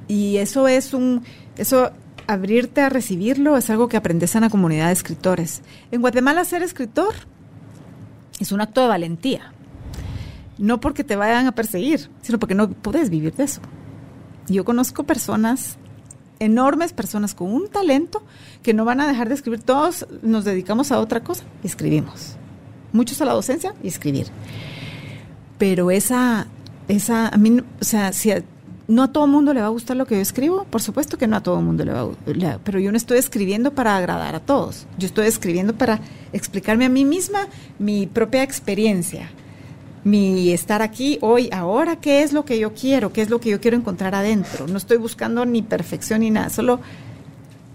Y eso es un, eso abrirte a recibirlo es algo que aprendes en la comunidad de escritores. En Guatemala ser escritor es un acto de valentía. No porque te vayan a perseguir, sino porque no puedes vivir de eso. Yo conozco personas, enormes personas con un talento que no van a dejar de escribir. Todos nos dedicamos a otra cosa y escribimos. Muchos a la docencia y escribir. Pero esa, esa, a mí, o sea, si no a todo mundo le va a gustar lo que yo escribo, por supuesto que no a todo mundo le va a gustar, pero yo no estoy escribiendo para agradar a todos, yo estoy escribiendo para explicarme a mí misma mi propia experiencia, mi estar aquí hoy, ahora, qué es lo que yo quiero, qué es lo que yo quiero encontrar adentro, no estoy buscando ni perfección ni nada, solo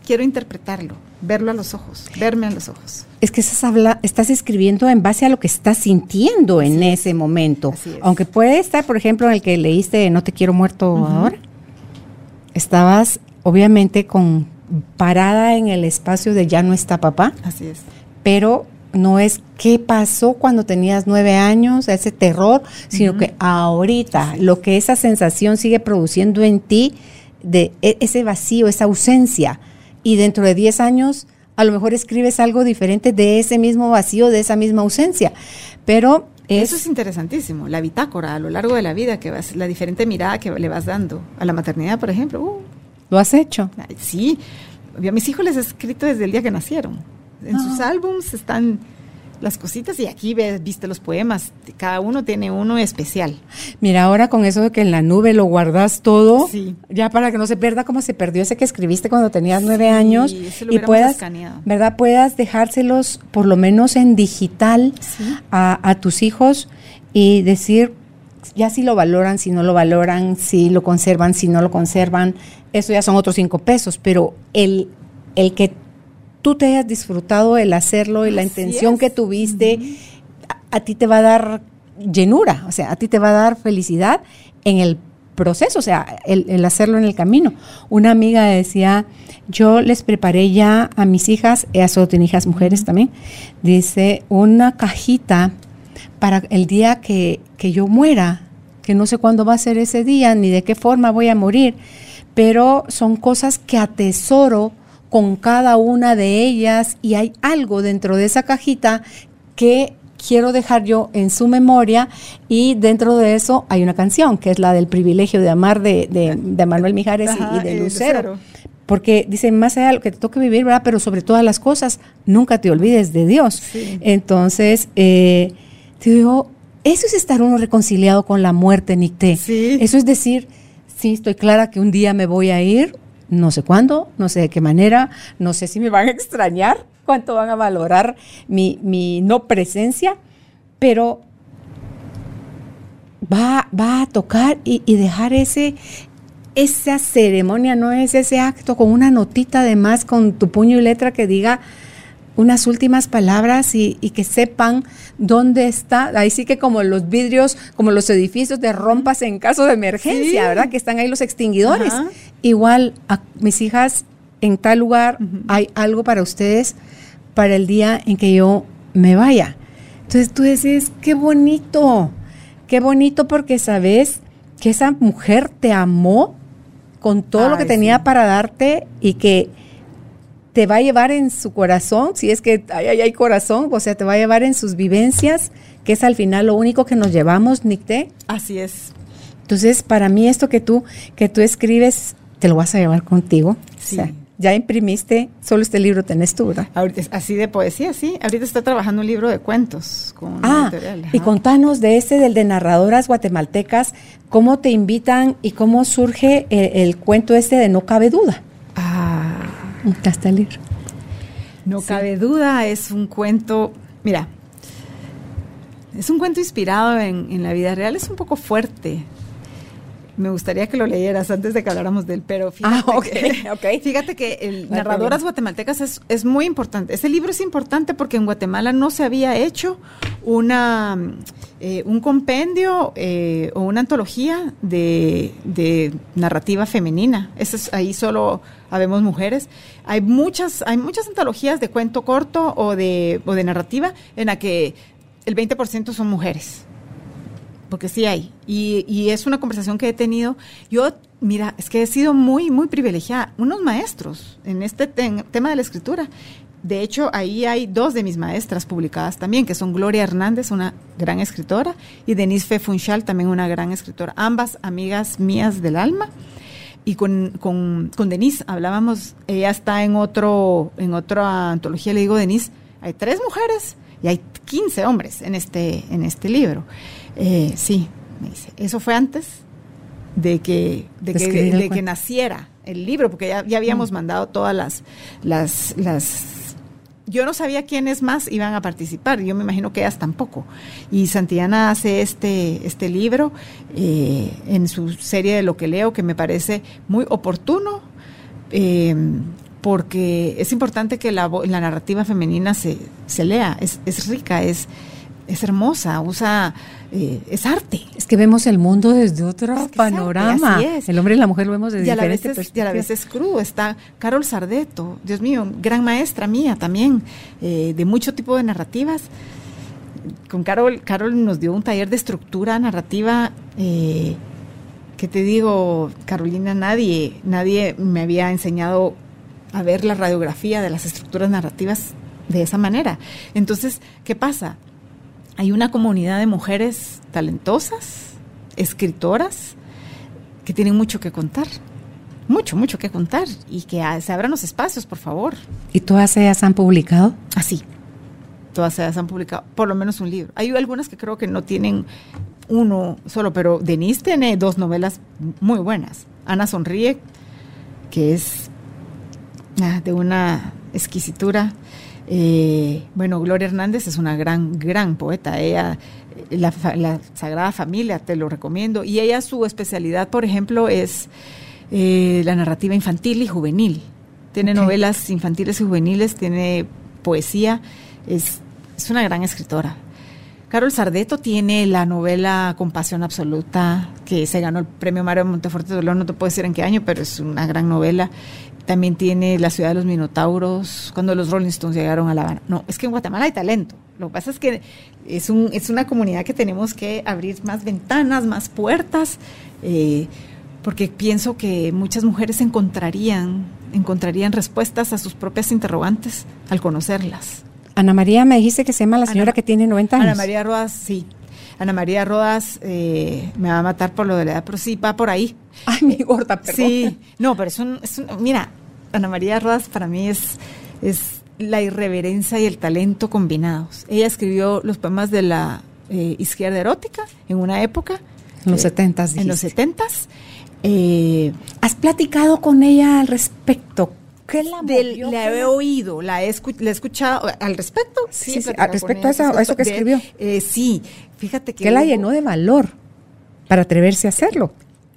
quiero interpretarlo, verlo a los ojos, verme a los ojos. Es que estás, habla, estás escribiendo en base a lo que estás sintiendo en ese momento. Aunque puede estar, por ejemplo, en el que leíste No te quiero muerto ahora. Estabas, obviamente, con parada en el espacio de ya no está papá. Así es. Pero no es qué pasó cuando tenías nueve años, ese terror, sino que ahorita lo que esa sensación sigue produciendo en ti, de e, ese vacío, esa ausencia y dentro de 10 años a lo mejor escribes algo diferente de ese mismo vacío, de esa misma ausencia. Pero eso es interesantísimo, la bitácora a lo largo de la vida, que vas, la diferente mirada que le vas dando a la maternidad, por ejemplo. Uh. ¿Lo has hecho? Sí, a mis hijos les he escrito desde el día que nacieron. En sus ah. álbums están las cositas y aquí ves, viste los poemas, cada uno tiene uno especial. Mira, ahora con eso de que en la nube lo guardas todo, ya para que no se pierda como se perdió ese que escribiste cuando tenías nueve años y puedas, ¿verdad? Puedas dejárselos por lo menos en digital a, tus hijos y decir, ya si lo valoran, si no lo valoran, si lo conservan, si no lo conservan, eso ya son otros cinco pesos, pero el, el que tú te hayas disfrutado el hacerlo y la intención que tuviste, a, ti te va a dar llenura, o sea, a ti te va a dar felicidad en el proceso, o sea, el, hacerlo en el camino. Una amiga decía, yo les preparé ya a mis hijas, ella solo tiene hijas mujeres también, dice, una cajita para el día que, que yo muera, que no sé cuándo va a ser ese día, ni de qué forma voy a morir, pero son cosas que atesoro con cada una de ellas y hay algo dentro de esa cajita que quiero dejar yo en su memoria y dentro de eso hay una canción que es la del privilegio de amar de, de, Manuel Mijares y, de Lucero. Porque dice, más allá de lo que te toque vivir, ¿verdad? Pero sobre todas las cosas, nunca te olvides de Dios. Entonces, eh, te digo, eso es estar uno reconciliado con la muerte, Nicté. Eso es decir, sí, estoy clara que un día me voy a ir, no sé cuándo, no sé de qué manera, no sé si me van a extrañar, cuánto van a valorar mi, no presencia, pero va, va a tocar y, dejar ese, esa ceremonia, no es ese acto con una notita de más, con tu puño y letra que diga unas últimas palabras y, que sepan dónde está. Ahí sí que como los vidrios, como los edificios de rompas en caso de emergencia, ¿verdad? Que están ahí los extinguidores. Igual a mis hijas, en tal lugar hay algo para ustedes para el día en que yo me vaya. Entonces tú decís, qué bonito, qué bonito porque sabes que esa mujer te amó con todo lo que tenía para darte y que te va a llevar en su corazón, si es que hay, hay, corazón, o sea, te va a llevar en sus vivencias, que es al final lo único que nos llevamos, Nicté. Así es. Entonces, para mí esto que tú, que tú escribes, te lo vas a llevar contigo. Sí. O sea, ya imprimiste, solo este libro tenés tú, ¿verdad? Ahorita, así de poesía, sí. Ahorita está trabajando un libro de cuentos con ah, editorial. Y contanos de ese, del de narradoras guatemaltecas, cómo te invitan y cómo surge el, el cuento este de No Cabe Duda. Ah. Libro. No sí. cabe duda, es un cuento, mira, es un cuento inspirado en, en la vida real, es un poco fuerte, me gustaría que lo leyeras antes de que habláramos de él, pero fíjate, ah, okay, que, <laughs> okay. fíjate que el Narradoras Guatemaltecas es, es, muy importante. Ese libro es importante porque en Guatemala no se había hecho una eh, un compendio eh, o una antología de, de narrativa femenina. Eso es, ahí solo habemos mujeres. Hay muchas, hay muchas antologías de cuento corto o de, o de narrativa en la que el 20% son mujeres porque sí hay. Y, y, es una conversación que he tenido. Yo, mira, es que he sido muy, muy privilegiada. Unos maestros en este tema de la escritura. De hecho, ahí hay dos de mis maestras publicadas también, que son Gloria Hernández, una gran escritora, y Denise Fe Funchal, también una gran escritora. Ambas amigas mías del alma. Y con, con, con Denise hablábamos, ella está en, otro, en otra antología, le digo, Denise, hay tres mujeres y hay 15 hombres en este, en este libro. Eh, sí, me dice, eso fue antes de que, de que, de, de que naciera el libro, porque ya, ya habíamos mm. mandado todas las, las, las yo no sabía quiénes más iban a participar, yo me imagino que ellas tampoco. Y Santillana hace este, este libro eh, en su serie de lo que leo, que me parece muy oportuno, eh, porque es importante que la, la narrativa femenina se, se lea, es, es rica, es, es hermosa, usa, eh, es arte. Es que vemos el mundo desde otro es que panorama. Es es. El hombre y la mujer lo vemos desde y a es, Y a la vez es crudo. Está Carol Sardeto, Dios mío, gran maestra mía también, eh, de mucho tipo de narrativas. Con Carol, Carol nos dio un taller de estructura narrativa. Eh, que te digo, Carolina, nadie, nadie me había enseñado a ver la radiografía de las estructuras narrativas de esa manera. Entonces, ¿qué pasa? Hay una comunidad de mujeres talentosas, escritoras, que tienen mucho que contar. Mucho, mucho que contar. Y que se abran los espacios, por favor. ¿Y todas ellas han publicado? Así. Todas ellas han publicado por lo menos un libro. Hay algunas que creo que no tienen uno solo, pero Denise tiene dos novelas muy buenas. Ana Sonríe, que es ah, de una exquisitura. Eh, bueno, Gloria Hernández es una gran, gran poeta. Ella, la, la, Sagrada Familia, te lo recomiendo. Y ella, su especialidad, por ejemplo, es eh, la narrativa infantil y juvenil. Tiene okay. novelas infantiles y juveniles, tiene poesía. Es, es una gran escritora. Carol Sardeto tiene la novela Compasión Absoluta, que se ganó el premio Mario Monteforte de León, no te puedo decir en qué año, pero es una gran novela. También tiene La ciudad de los Minotauros, cuando los Rolling Stones llegaron a La Habana. No, es que en Guatemala hay talento. Lo que pasa es que es, un, es una comunidad que tenemos que abrir más ventanas, más puertas, eh, porque pienso que muchas mujeres encontrarían, encontrarían respuestas a sus propias interrogantes al conocerlas. Ana María me dijiste que se llama la señora Ana, que tiene 90 años. Ana María Rodas, sí. Ana María Rodas eh, me va a matar por lo de la edad, pero sí, va por ahí. Ay, mi gorda, perdón. Sí, no, pero es un, es un, mira, Ana María Rodas para mí es, es la irreverencia y el talento combinados. Ella escribió los poemas de la eh, izquierda erótica en una época. En los setentas. En los setentas. Eh, ¿Has platicado con ella al respecto? ¿Qué la Del, la he oído, la he, la he, escuchado al respecto. Sí, sí, sí al respecto a eso, a eso, que escribió. Eh, sí, fíjate que. ¿Qué la llenó de valor para atreverse a hacerlo?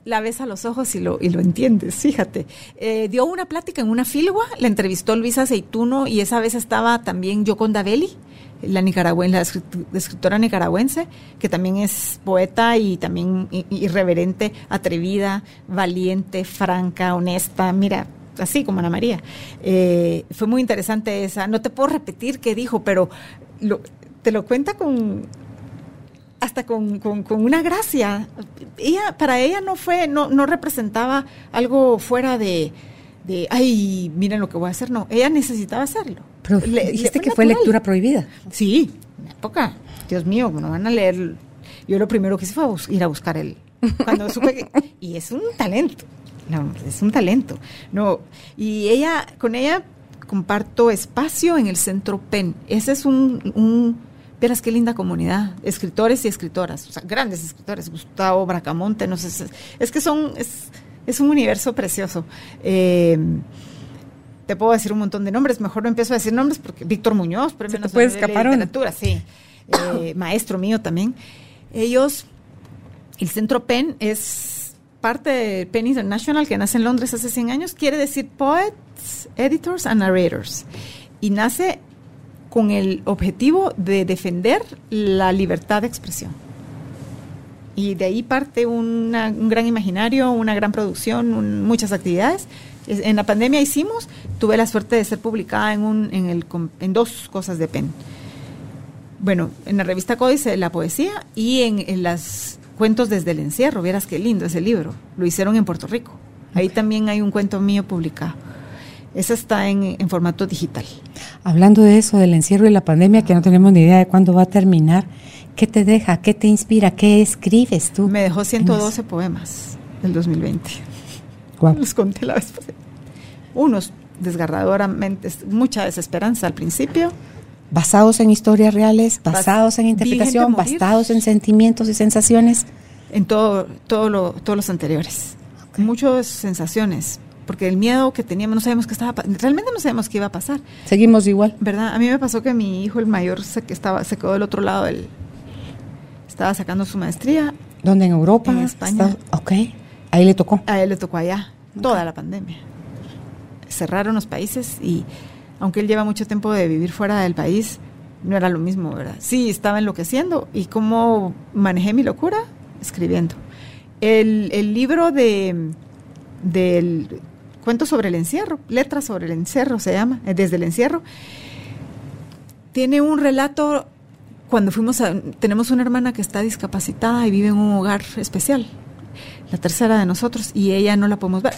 La ves a los ojos y lo, y lo entiendes, fíjate. Eh, dio una plática en una filgua, la entrevistó Luisa Aceituno y esa vez estaba también Yoconda Belli, la nicaragüense, la escritora nicaragüense, que también es poeta y también irreverente, atrevida, valiente, franca, honesta. Mira, así como Ana María. Eh, fue muy interesante esa. No te puedo repetir qué dijo, pero lo, te lo cuenta con hasta con, con, con, una gracia. Ella, para ella no fue, no, no representaba algo fuera de, de, ay, miren lo que voy a hacer. No, ella necesitaba hacerlo. Pero dijiste que fue lectura prohibida. Sí, en época. Dios mío, no van a leer. Yo lo primero que hice fue ir a buscar el. Cuando supe y es un talento. No, es un talento. No, y ella, con ella comparto espacio en el Centro PEN. Ese es un, un verás qué linda comunidad, escritores y escritoras, o sea, grandes escritores, Gustavo Bracamonte, no sé, es, que son, es, es, un universo precioso. Eh, te puedo decir un montón de nombres, mejor no empiezo a decir nombres porque Víctor Muñoz, premio Nacional de Literatura, sí, eh, <coughs> maestro mío también. Ellos, el Centro PEN es parte de PEN International que nace en Londres hace 100 años, quiere decir Poets, Editors and Narrators. Y nace con el objetivo de defender la libertad de expresión. Y de ahí parte un gran imaginario, una gran producción, muchas actividades. En la pandemia hicimos, tuve la suerte de ser publicada en, un, en, el, en dos cosas de PEN. Bueno, en la revista Códice la poesía y en, en las cuentos desde el encierro. Vieras qué lindo ese libro. Lo hicieron en Puerto Rico. Ahí también hay un cuento mío publicado. Esa está en, formato digital. Hablando de eso, del encierro y la pandemia, que no tenemos ni idea de cuándo va a terminar, ¿qué te deja? ¿Qué te inspira? ¿Qué escribes tú? Me dejó 112 poemas el 2020. <laughs> Los conté la vez pasada. Unos desgarradoramente, mucha desesperanza al principio. ¿Basados en historias reales? ¿Basados en interpretación? ¿Basados en sentimientos y sensaciones? En todo, todo lo, todos los anteriores. Muchas sensaciones, porque el miedo que teníamos, no sabemos qué estaba, realmente no sabemos qué iba a pasar. Seguimos igual. ¿Verdad? A mí me pasó que mi hijo, el mayor, se, estaba, se quedó del otro lado del, estaba sacando su maestría. ¿Dónde? ¿En Europa? En España. ok. Ahí le tocó. A él le tocó allá, toda la pandemia. Cerraron los países y aunque él lleva mucho tiempo de vivir fuera del país, no era lo mismo, ¿verdad? Sí, estaba enloqueciendo. ¿Y cómo manejé mi locura? Escribiendo. El, el libro de del cuento sobre el encierro, letras sobre el encierro se llama, eh, desde el encierro. Tiene un relato cuando fuimos a, tenemos una hermana que está discapacitada y vive en un hogar especial, la tercera de nosotros, y ella no la podemos ver.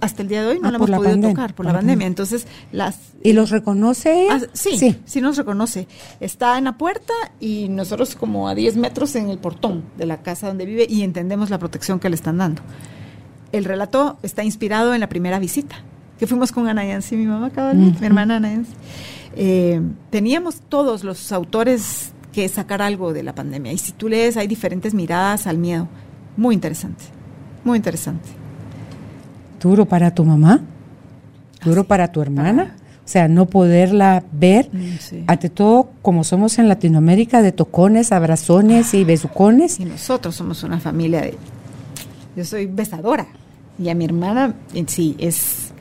Hasta el día de hoy no ah, la hemos podido tocar por la, pandemia. Entonces, las. ¿Y los reconoce? Ah, sí, sí, sí, nos reconoce. Está en la puerta y nosotros, como a 10 metros en el portón de la casa donde vive, y entendemos la protección que le están dando el relato está inspirado en la primera visita, que fuimos con Ana Yancy, mi mamá mi hermana Ana eh, teníamos todos los autores que sacar algo de la pandemia. Y si tú lees, hay diferentes miradas al miedo. Muy interesante, muy interesante. ¿Duro para tu mamá? ¿Duro para tu hermana? O sea, no poderla ver. Mm, Ante todo, como somos en Latinoamérica, de tocones, abrazones y besucones. Y nosotros somos una familia de... Yo soy besadora. Y a mi hermana, en sí, es,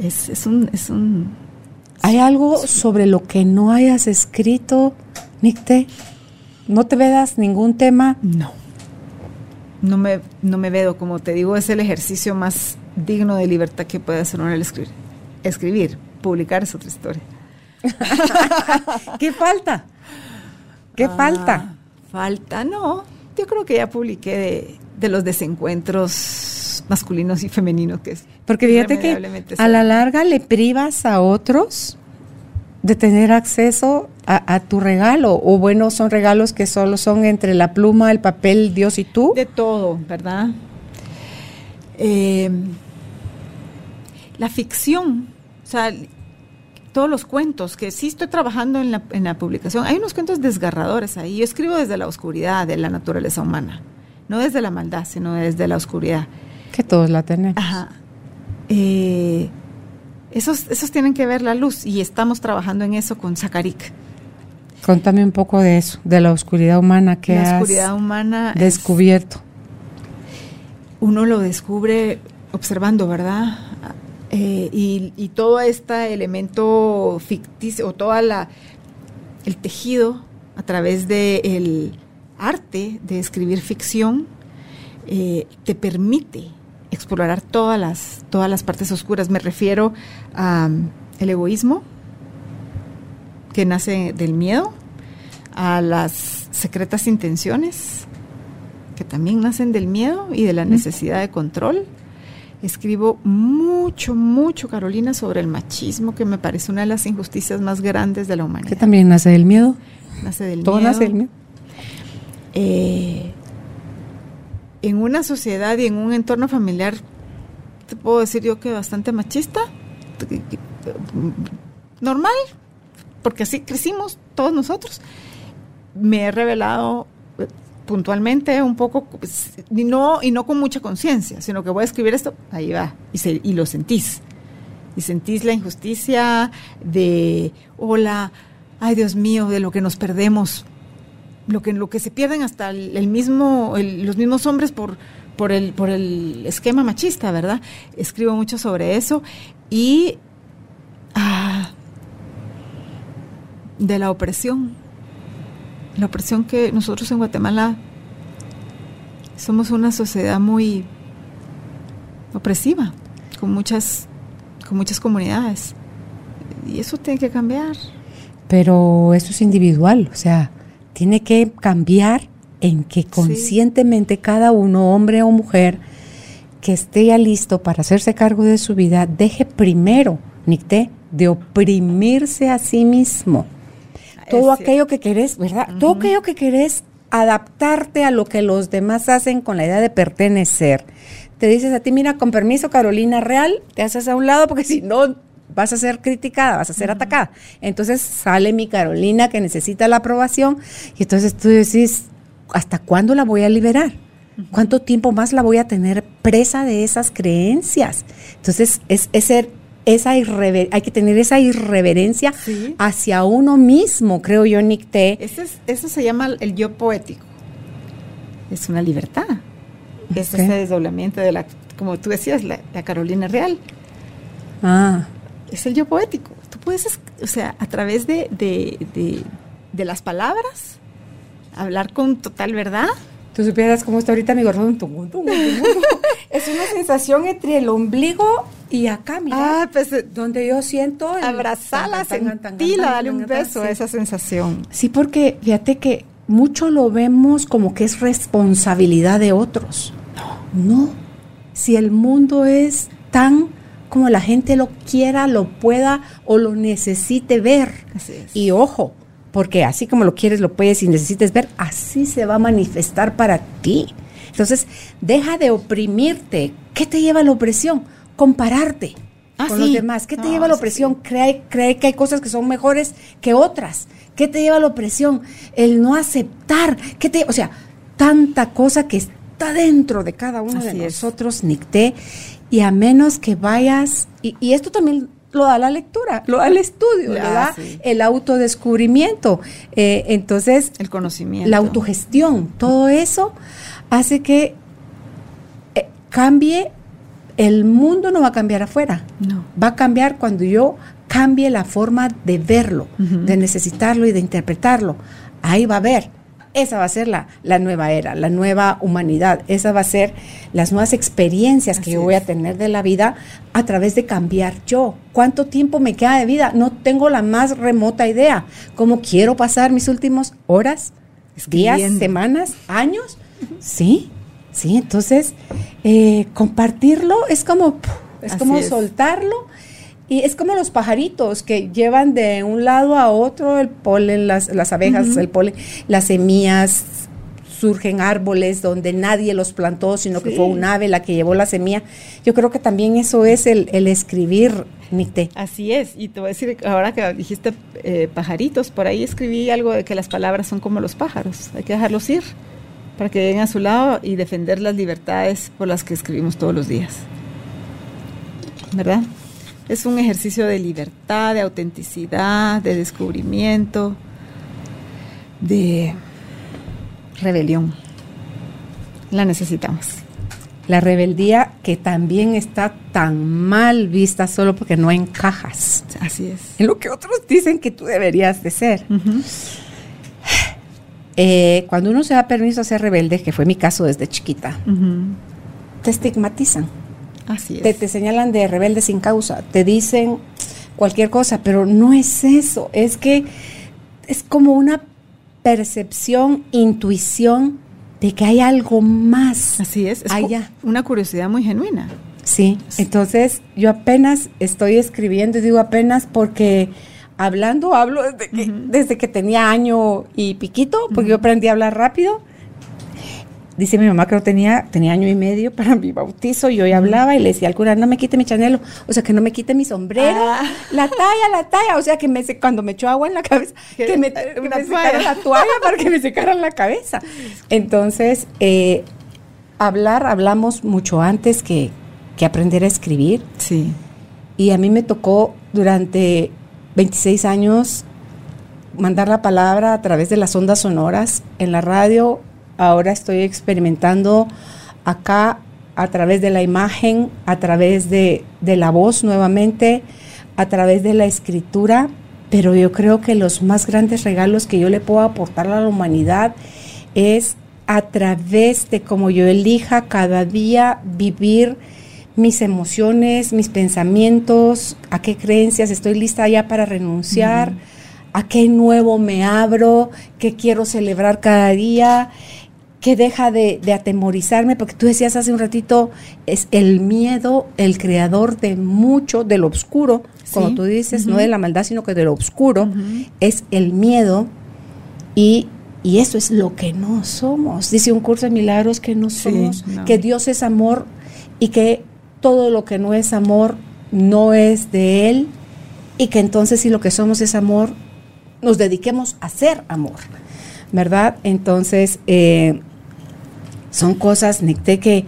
es, un, es un... ¿Hay algo sobre lo que no hayas escrito, Nicte? ¿No te vedas ningún tema? No. No me, no me vedo, como te digo, es el ejercicio más digno de libertad que puede hacer uno el escribir. Escribir, publicar es otra historia. <laughs> ¿Qué falta? ¿Qué ah, falta? Falta, no. Yo creo que ya publiqué de, de los desencuentros masculinos y femeninos que es. Porque fíjate que a la larga le privas a otros de tener acceso a, tu regalo, o bueno, son regalos que solo son entre la pluma, el papel, Dios y tú. De todo, ¿verdad? Eh, la ficción, o sea, todos los cuentos, que sí estoy trabajando en la, en la publicación, hay unos cuentos desgarradores ahí. Yo escribo desde la oscuridad de la naturaleza humana, no desde la maldad, sino desde la oscuridad. Que todos la tenemos. Ajá. Eh, esos, esos tienen que ver la luz y estamos trabajando en eso con Zacarik. Contame un poco de eso, de la oscuridad humana que la oscuridad humana descubierto. uno lo descubre observando, ¿verdad? Eh, y, todo este elemento ficticio, o toda la el tejido a través del arte de escribir ficción, eh, te permite explorar todas las, todas las partes oscuras. Me refiero al el egoísmo, que nace del miedo, a las secretas intenciones, que también nacen del miedo y de la necesidad de control, Escribo mucho, mucho, Carolina, sobre el machismo, que me parece una de las injusticias más grandes de la humanidad. ¿Que también nace del miedo? Nace del Todo miedo. nace del miedo. Eh, en una sociedad y en un entorno familiar, te puedo decir yo que bastante machista, normal, porque así crecimos todos nosotros. Me he revelado eh, puntualmente un poco pues, y no y no con mucha conciencia sino que voy a escribir esto ahí va y, y lo sentís. Y sentís la injusticia de hola ay Dios mío de lo que nos perdemos lo que lo que se pierden hasta el, mismo el, los mismos hombres por por el por el esquema machista verdad escribo mucho sobre eso y ah, de la opresión la opresión que nosotros en Guatemala somos una sociedad muy opresiva, con muchas, con muchas comunidades. Y eso tiene que cambiar. Pero eso es individual, o sea, tiene que cambiar en que conscientemente sí. cada uno, hombre o mujer, que esté ya listo para hacerse cargo de su vida, deje primero, Nicté, de oprimirse a sí mismo todo aquello que querés, ¿verdad? Uh -huh. Todo aquello que querés adaptarte a lo que los demás hacen con la idea de pertenecer. Te dices a ti, mira, con permiso, Carolina Real, te haces a un lado porque <laughs> si no vas a ser criticada, vas a ser uh -huh. atacada. Entonces sale mi Carolina que necesita la aprobación y entonces tú decís, ¿hasta cuándo la voy a liberar? ¿Cuánto tiempo más la voy a tener presa de esas creencias? Entonces es, es ser esa hay que tener esa irreverencia sí. hacia uno mismo, creo yo, Nick T. Ese es, eso se llama el yo poético. Es una libertad. Okay. Es ese desdoblamiento de la, como tú decías, la, la, Carolina Real. Ah. Es el yo poético. Tú puedes, o sea, a través de, de, de, de las palabras, hablar con total verdad. Tú supieras cómo está ahorita mi corazón. <laughs> es una sensación entre el ombligo y acá, mira. Ah, pues, donde yo siento. El, abrazala, sentila, dale un beso a esa sensación. Sí, porque fíjate que mucho lo vemos como que es responsabilidad de otros. No. No. Si el mundo es tan como la gente lo quiera, lo pueda o lo necesite ver. Así es. Y ojo, porque así como lo quieres, lo puedes y necesites ver, así se va a manifestar para ti. Entonces, deja de oprimirte. ¿Qué te lleva a la opresión? Compararte ah, con sí. los demás. ¿Qué te no, lleva a la opresión? Sí. Cree, cree que hay cosas que son mejores que otras. ¿Qué te lleva a la opresión? El no aceptar. ¿Qué te, o sea, tanta cosa que está dentro de cada uno así de es. nosotros, Nicté. Y a menos que vayas, y, y esto también lo da la lectura, lo da el estudio, lo da sí. el autodescubrimiento. Eh, entonces, El conocimiento. la autogestión, todo eso hace que eh, cambie, el mundo no va a cambiar afuera, No. va a cambiar cuando yo cambie la forma de verlo, de necesitarlo y de interpretarlo. Ahí va a haber. Esa va a ser la, la nueva era, la nueva humanidad. Esa va a ser las nuevas experiencias que yo voy a tener de la vida a través de cambiar yo. ¿Cuánto tiempo me queda de vida? No tengo la más remota idea. ¿Cómo quiero pasar mis últimas horas, días, semanas, años? Sí, sí. Entonces, eh, compartirlo es como, es Así como es. soltarlo. Y es como los pajaritos que llevan de un lado a otro el polen, las, las abejas, el polen, las semillas, surgen árboles donde nadie los plantó, sino que fue un ave la que llevó la semilla. Yo creo que también eso es el, el escribir, Nicté. Así es, y te voy a decir, ahora que dijiste eh, pajaritos, por ahí escribí algo de que las palabras son como los pájaros, hay que dejarlos ir para que lleguen a su lado y defender las libertades por las que escribimos todos los días. ¿Verdad? Es un ejercicio de libertad, de autenticidad, de descubrimiento, de rebelión. La necesitamos. La rebeldía que también está tan mal vista solo porque no encajas Así es. en lo que otros dicen que tú deberías de ser. <sighs> Eh, cuando uno se da permiso a ser rebelde, que fue mi caso desde chiquita, te estigmatizan. Así es. te, te señalan de rebelde sin causa, te dicen cualquier cosa, pero no es eso, es que es como una percepción, intuición de que hay algo más Así es, es allá. una curiosidad muy genuina. Sí, entonces yo apenas estoy escribiendo, y digo apenas porque hablando hablo desde que, desde que tenía año y piquito, porque yo aprendí a hablar rápido. Dice mi mamá que no tenía, tenía año y medio para mi bautizo, y yo ya hablaba y le decía al cura, no me quite mi chanelo, o sea, que no me quite mi sombrero, ah. la talla, la talla, o sea, que me cuando me echó agua en la cabeza, que, me, secara la toalla para que me secaran la cabeza. Entonces, eh, hablar, hablamos mucho antes que, que aprender a escribir. Sí. Y a mí me tocó durante 26 años mandar la palabra a través de las ondas sonoras en la radio. Ahora estoy experimentando acá a través de la imagen, a través de, de la voz nuevamente, a través de la escritura. Pero yo creo que los más grandes regalos que yo le puedo aportar a la humanidad es a través de cómo yo elija cada día vivir mis emociones, mis pensamientos, a qué creencias estoy lista ya para renunciar, a qué nuevo me abro, qué quiero celebrar cada día, qué deja de, atemorizarme, porque tú decías hace un ratito, es el miedo el creador de mucho, de lo oscuro, como tú dices, no de la maldad, sino que de lo oscuro, es el miedo y y eso es lo que no somos. Dice un curso de milagros que no somos, que Dios es amor y que todo lo que no es amor no es de Él y que entonces si lo que somos es amor, nos dediquemos a ser amor, ¿verdad? Entonces, eh, son cosas, Nicté, que,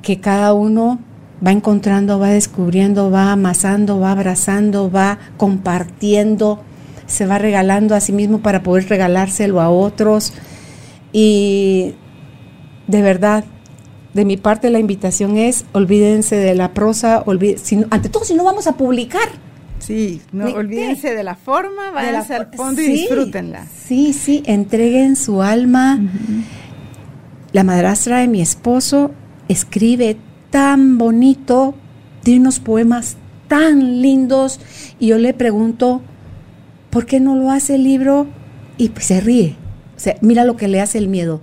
que cada uno va encontrando, va descubriendo, va amasando, va abrazando, va compartiendo, se va regalando a sí mismo para poder regalárselo a otros. Y de verdad, de mi parte la invitación es, olvídense de la prosa, ante todo si no vamos a publicar. Sí, no olvídense de la forma, váyanse al fondo y disfrútenla. Sí, sí, entreguen su alma. La madrastra de mi esposo escribe tan bonito, tiene unos poemas tan lindos y yo le pregunto, ¿por qué no lo hace el libro? Y pues se ríe mira lo que le hace el miedo.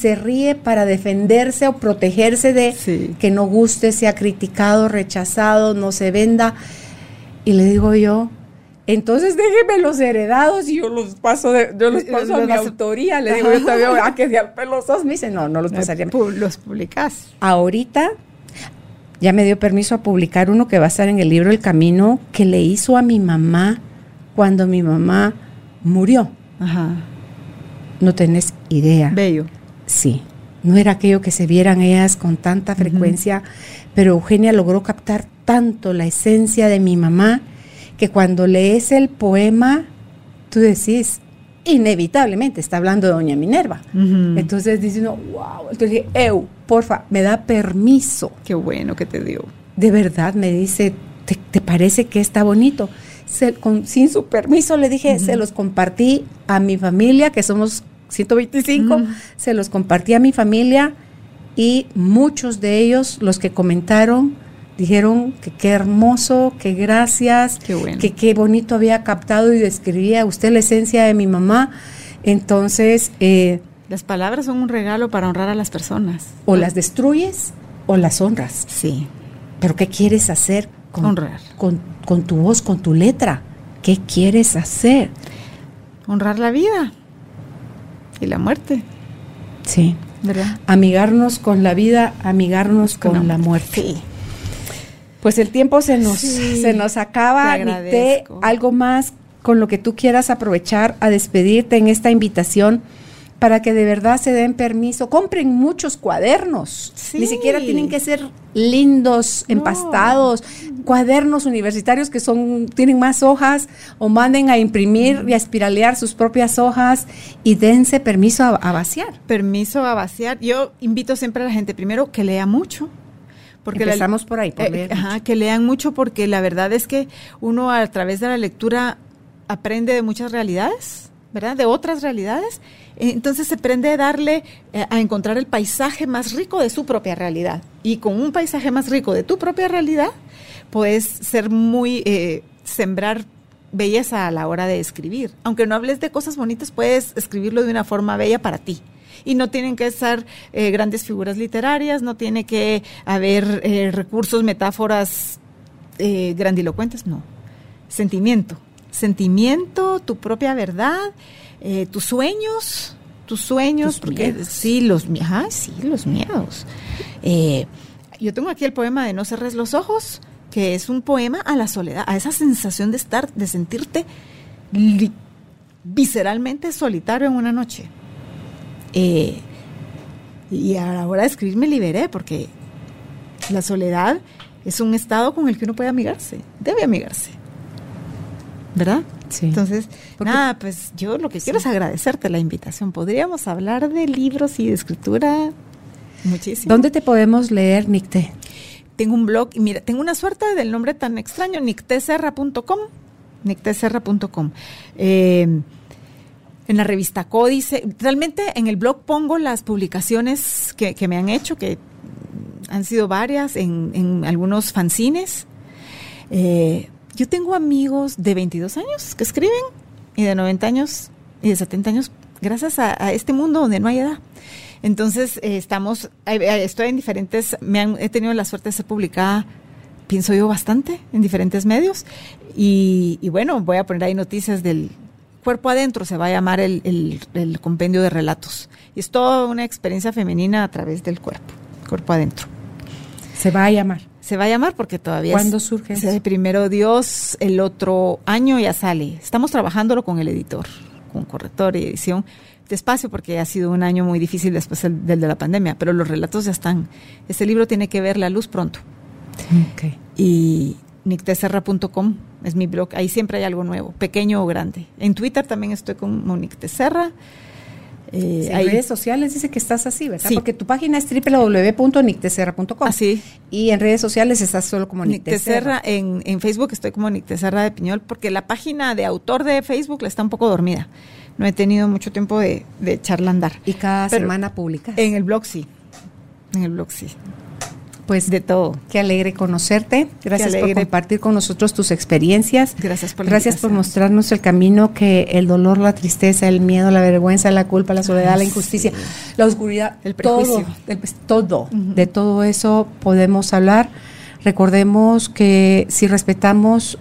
Se ríe para defenderse o protegerse de que no guste, sea criticado, rechazado, no se venda. Y le digo yo, entonces déjeme los heredados y yo los paso, de, yo los paso a mi autoría. Le digo yo todavía, ¿a ah, que sean pelosos? Me dice, no, no los pasaría. Los publicas. Ahorita ya me dio permiso a publicar uno que va a estar en el libro El Camino que le hizo a mi mamá cuando mi mamá murió. Ajá no tenés idea. Bello. Sí, no era aquello que se vieran ellas con tanta frecuencia, pero Eugenia logró captar tanto la esencia de mi mamá que cuando lees el poema, tú decís, inevitablemente está hablando de Doña Minerva. Entonces dice uno, wow. Entonces dije, Eu, porfa, me da permiso. Qué bueno que te dio. De verdad, me dice, ¿te, parece que está bonito? sin su permiso le dije, se los compartí a mi familia, que somos 125, se los compartí a mi familia y muchos de ellos, los que comentaron, dijeron que qué hermoso, que gracias, que qué bonito había captado y describía usted la esencia de mi mamá. Entonces... Eh, las palabras son un regalo para honrar a las personas. O las destruyes o las honras. Sí. Pero ¿qué quieres hacer con, honrar. Con, con tu voz, con tu letra? ¿Qué quieres hacer? Honrar la vida y la muerte. Sí. ¿Verdad? Amigarnos con la vida, amigarnos con, la muerte. Sí. Pues el tiempo se nos, se nos acaba. Te algo más con lo que tú quieras aprovechar a despedirte en esta invitación para que de verdad se den permiso. Compren muchos cuadernos. Ni siquiera tienen que ser lindos, empastados. Cuadernos universitarios que son tienen más hojas o manden a imprimir y a espiralear sus propias hojas y dense permiso a, vaciar. Permiso a vaciar. Yo invito siempre a la gente primero que lea mucho. Porque Empezamos por ahí, por eh, ajá, que lean mucho porque la verdad es que uno a través de la lectura aprende de muchas realidades, ¿verdad? De otras realidades entonces se prende a darle eh, a encontrar el paisaje más rico de su propia realidad. Y con un paisaje más rico de tu propia realidad, puedes ser muy, eh, sembrar belleza a la hora de escribir. Aunque no hables de cosas bonitas, puedes escribirlo de una forma bella para ti. Y no tienen que ser eh, grandes figuras literarias, no tiene que haber eh, recursos, metáforas eh, grandilocuentes, no. Sentimiento. Sentimiento, tu propia verdad, tus sueños, tus sueños, porque sí, los, sí, los miedos. yo tengo aquí el poema de No cerres los ojos, que es un poema a la soledad, a esa sensación de estar, de sentirte visceralmente solitario en una noche. Eh, y a la hora de escribir me liberé porque la soledad es un estado con el que uno puede amigarse, debe amigarse. ¿Verdad? Sí. Entonces, nada, pues yo lo que quiero es agradecerte la invitación. Podríamos hablar de libros y de escritura muchísimo. ¿Dónde te podemos leer, Nicte? Tengo un blog y mira, tengo una suerte del nombre tan extraño, nicteserra.com nicteserra.com. Eh, en la revista Códice, realmente en el blog pongo las publicaciones que, me han hecho, que han sido varias, en, algunos fanzines. Eh, yo tengo amigos de 22 años que escriben y de 90 años y de 70 años, gracias a, este mundo donde no hay edad. Entonces, eh, estamos, estoy en diferentes, me han, he tenido la suerte de ser publicada pienso yo bastante en diferentes medios. Y, bueno, voy a poner ahí noticias del cuerpo adentro, se va a llamar el, compendio de relatos. Y es toda una experiencia femenina a través del cuerpo, cuerpo adentro. Se va a llamar. Se va a llamar porque todavía... ¿Cuándo surge? el primero Dios, el otro año ya sale. Estamos trabajándolo con el editor, con corrector y edición despacio porque ha sido un año muy difícil después del, del, de la pandemia, pero los relatos ya están. Este libro tiene que ver la luz pronto. Okay. Y nicteserra.com es mi blog, ahí siempre hay algo nuevo, pequeño o grande. En Twitter también estoy como Nicteserra. Eh, en redes sociales dice que estás así, ¿verdad? Porque tu página es www.nicteserra.com. Así. Y en redes sociales estás solo como Nicteserra. en, en Facebook estoy como Nicteserra de Piñol, porque la página de autor de Facebook la está un poco dormida. No he tenido mucho tiempo de, de echarla a andar. ¿Y cada semana publicas? En el blog sí. En el blog sí pues de todo. Qué alegre conocerte. Gracias por compartir con nosotros tus experiencias. Gracias por Gracias por mostrarnos el camino que el dolor, la tristeza, el miedo, la vergüenza, la culpa, la soledad, la injusticia, la oscuridad, el prejuicio, todo, todo. De todo eso podemos hablar. Recordemos que si respetamos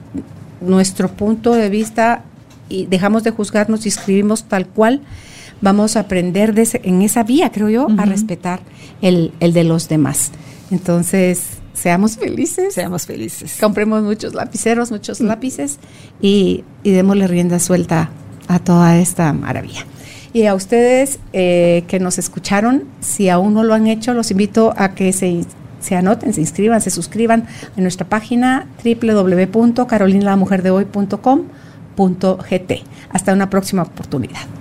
nuestro punto de vista y dejamos de juzgarnos y escribimos tal cual, vamos a aprender de en esa vía, creo yo, a respetar el, el de los demás. Entonces, seamos felices. Seamos felices. Compremos muchos lapiceros, muchos mm. lápices y, y, démosle rienda suelta a toda esta maravilla. Y a ustedes eh, que nos escucharon, si aún no lo han hecho, los invito a que se, se anoten, se inscriban, se suscriban a nuestra página www.carolinalamujerdehoy.com.gt. Hasta una próxima oportunidad.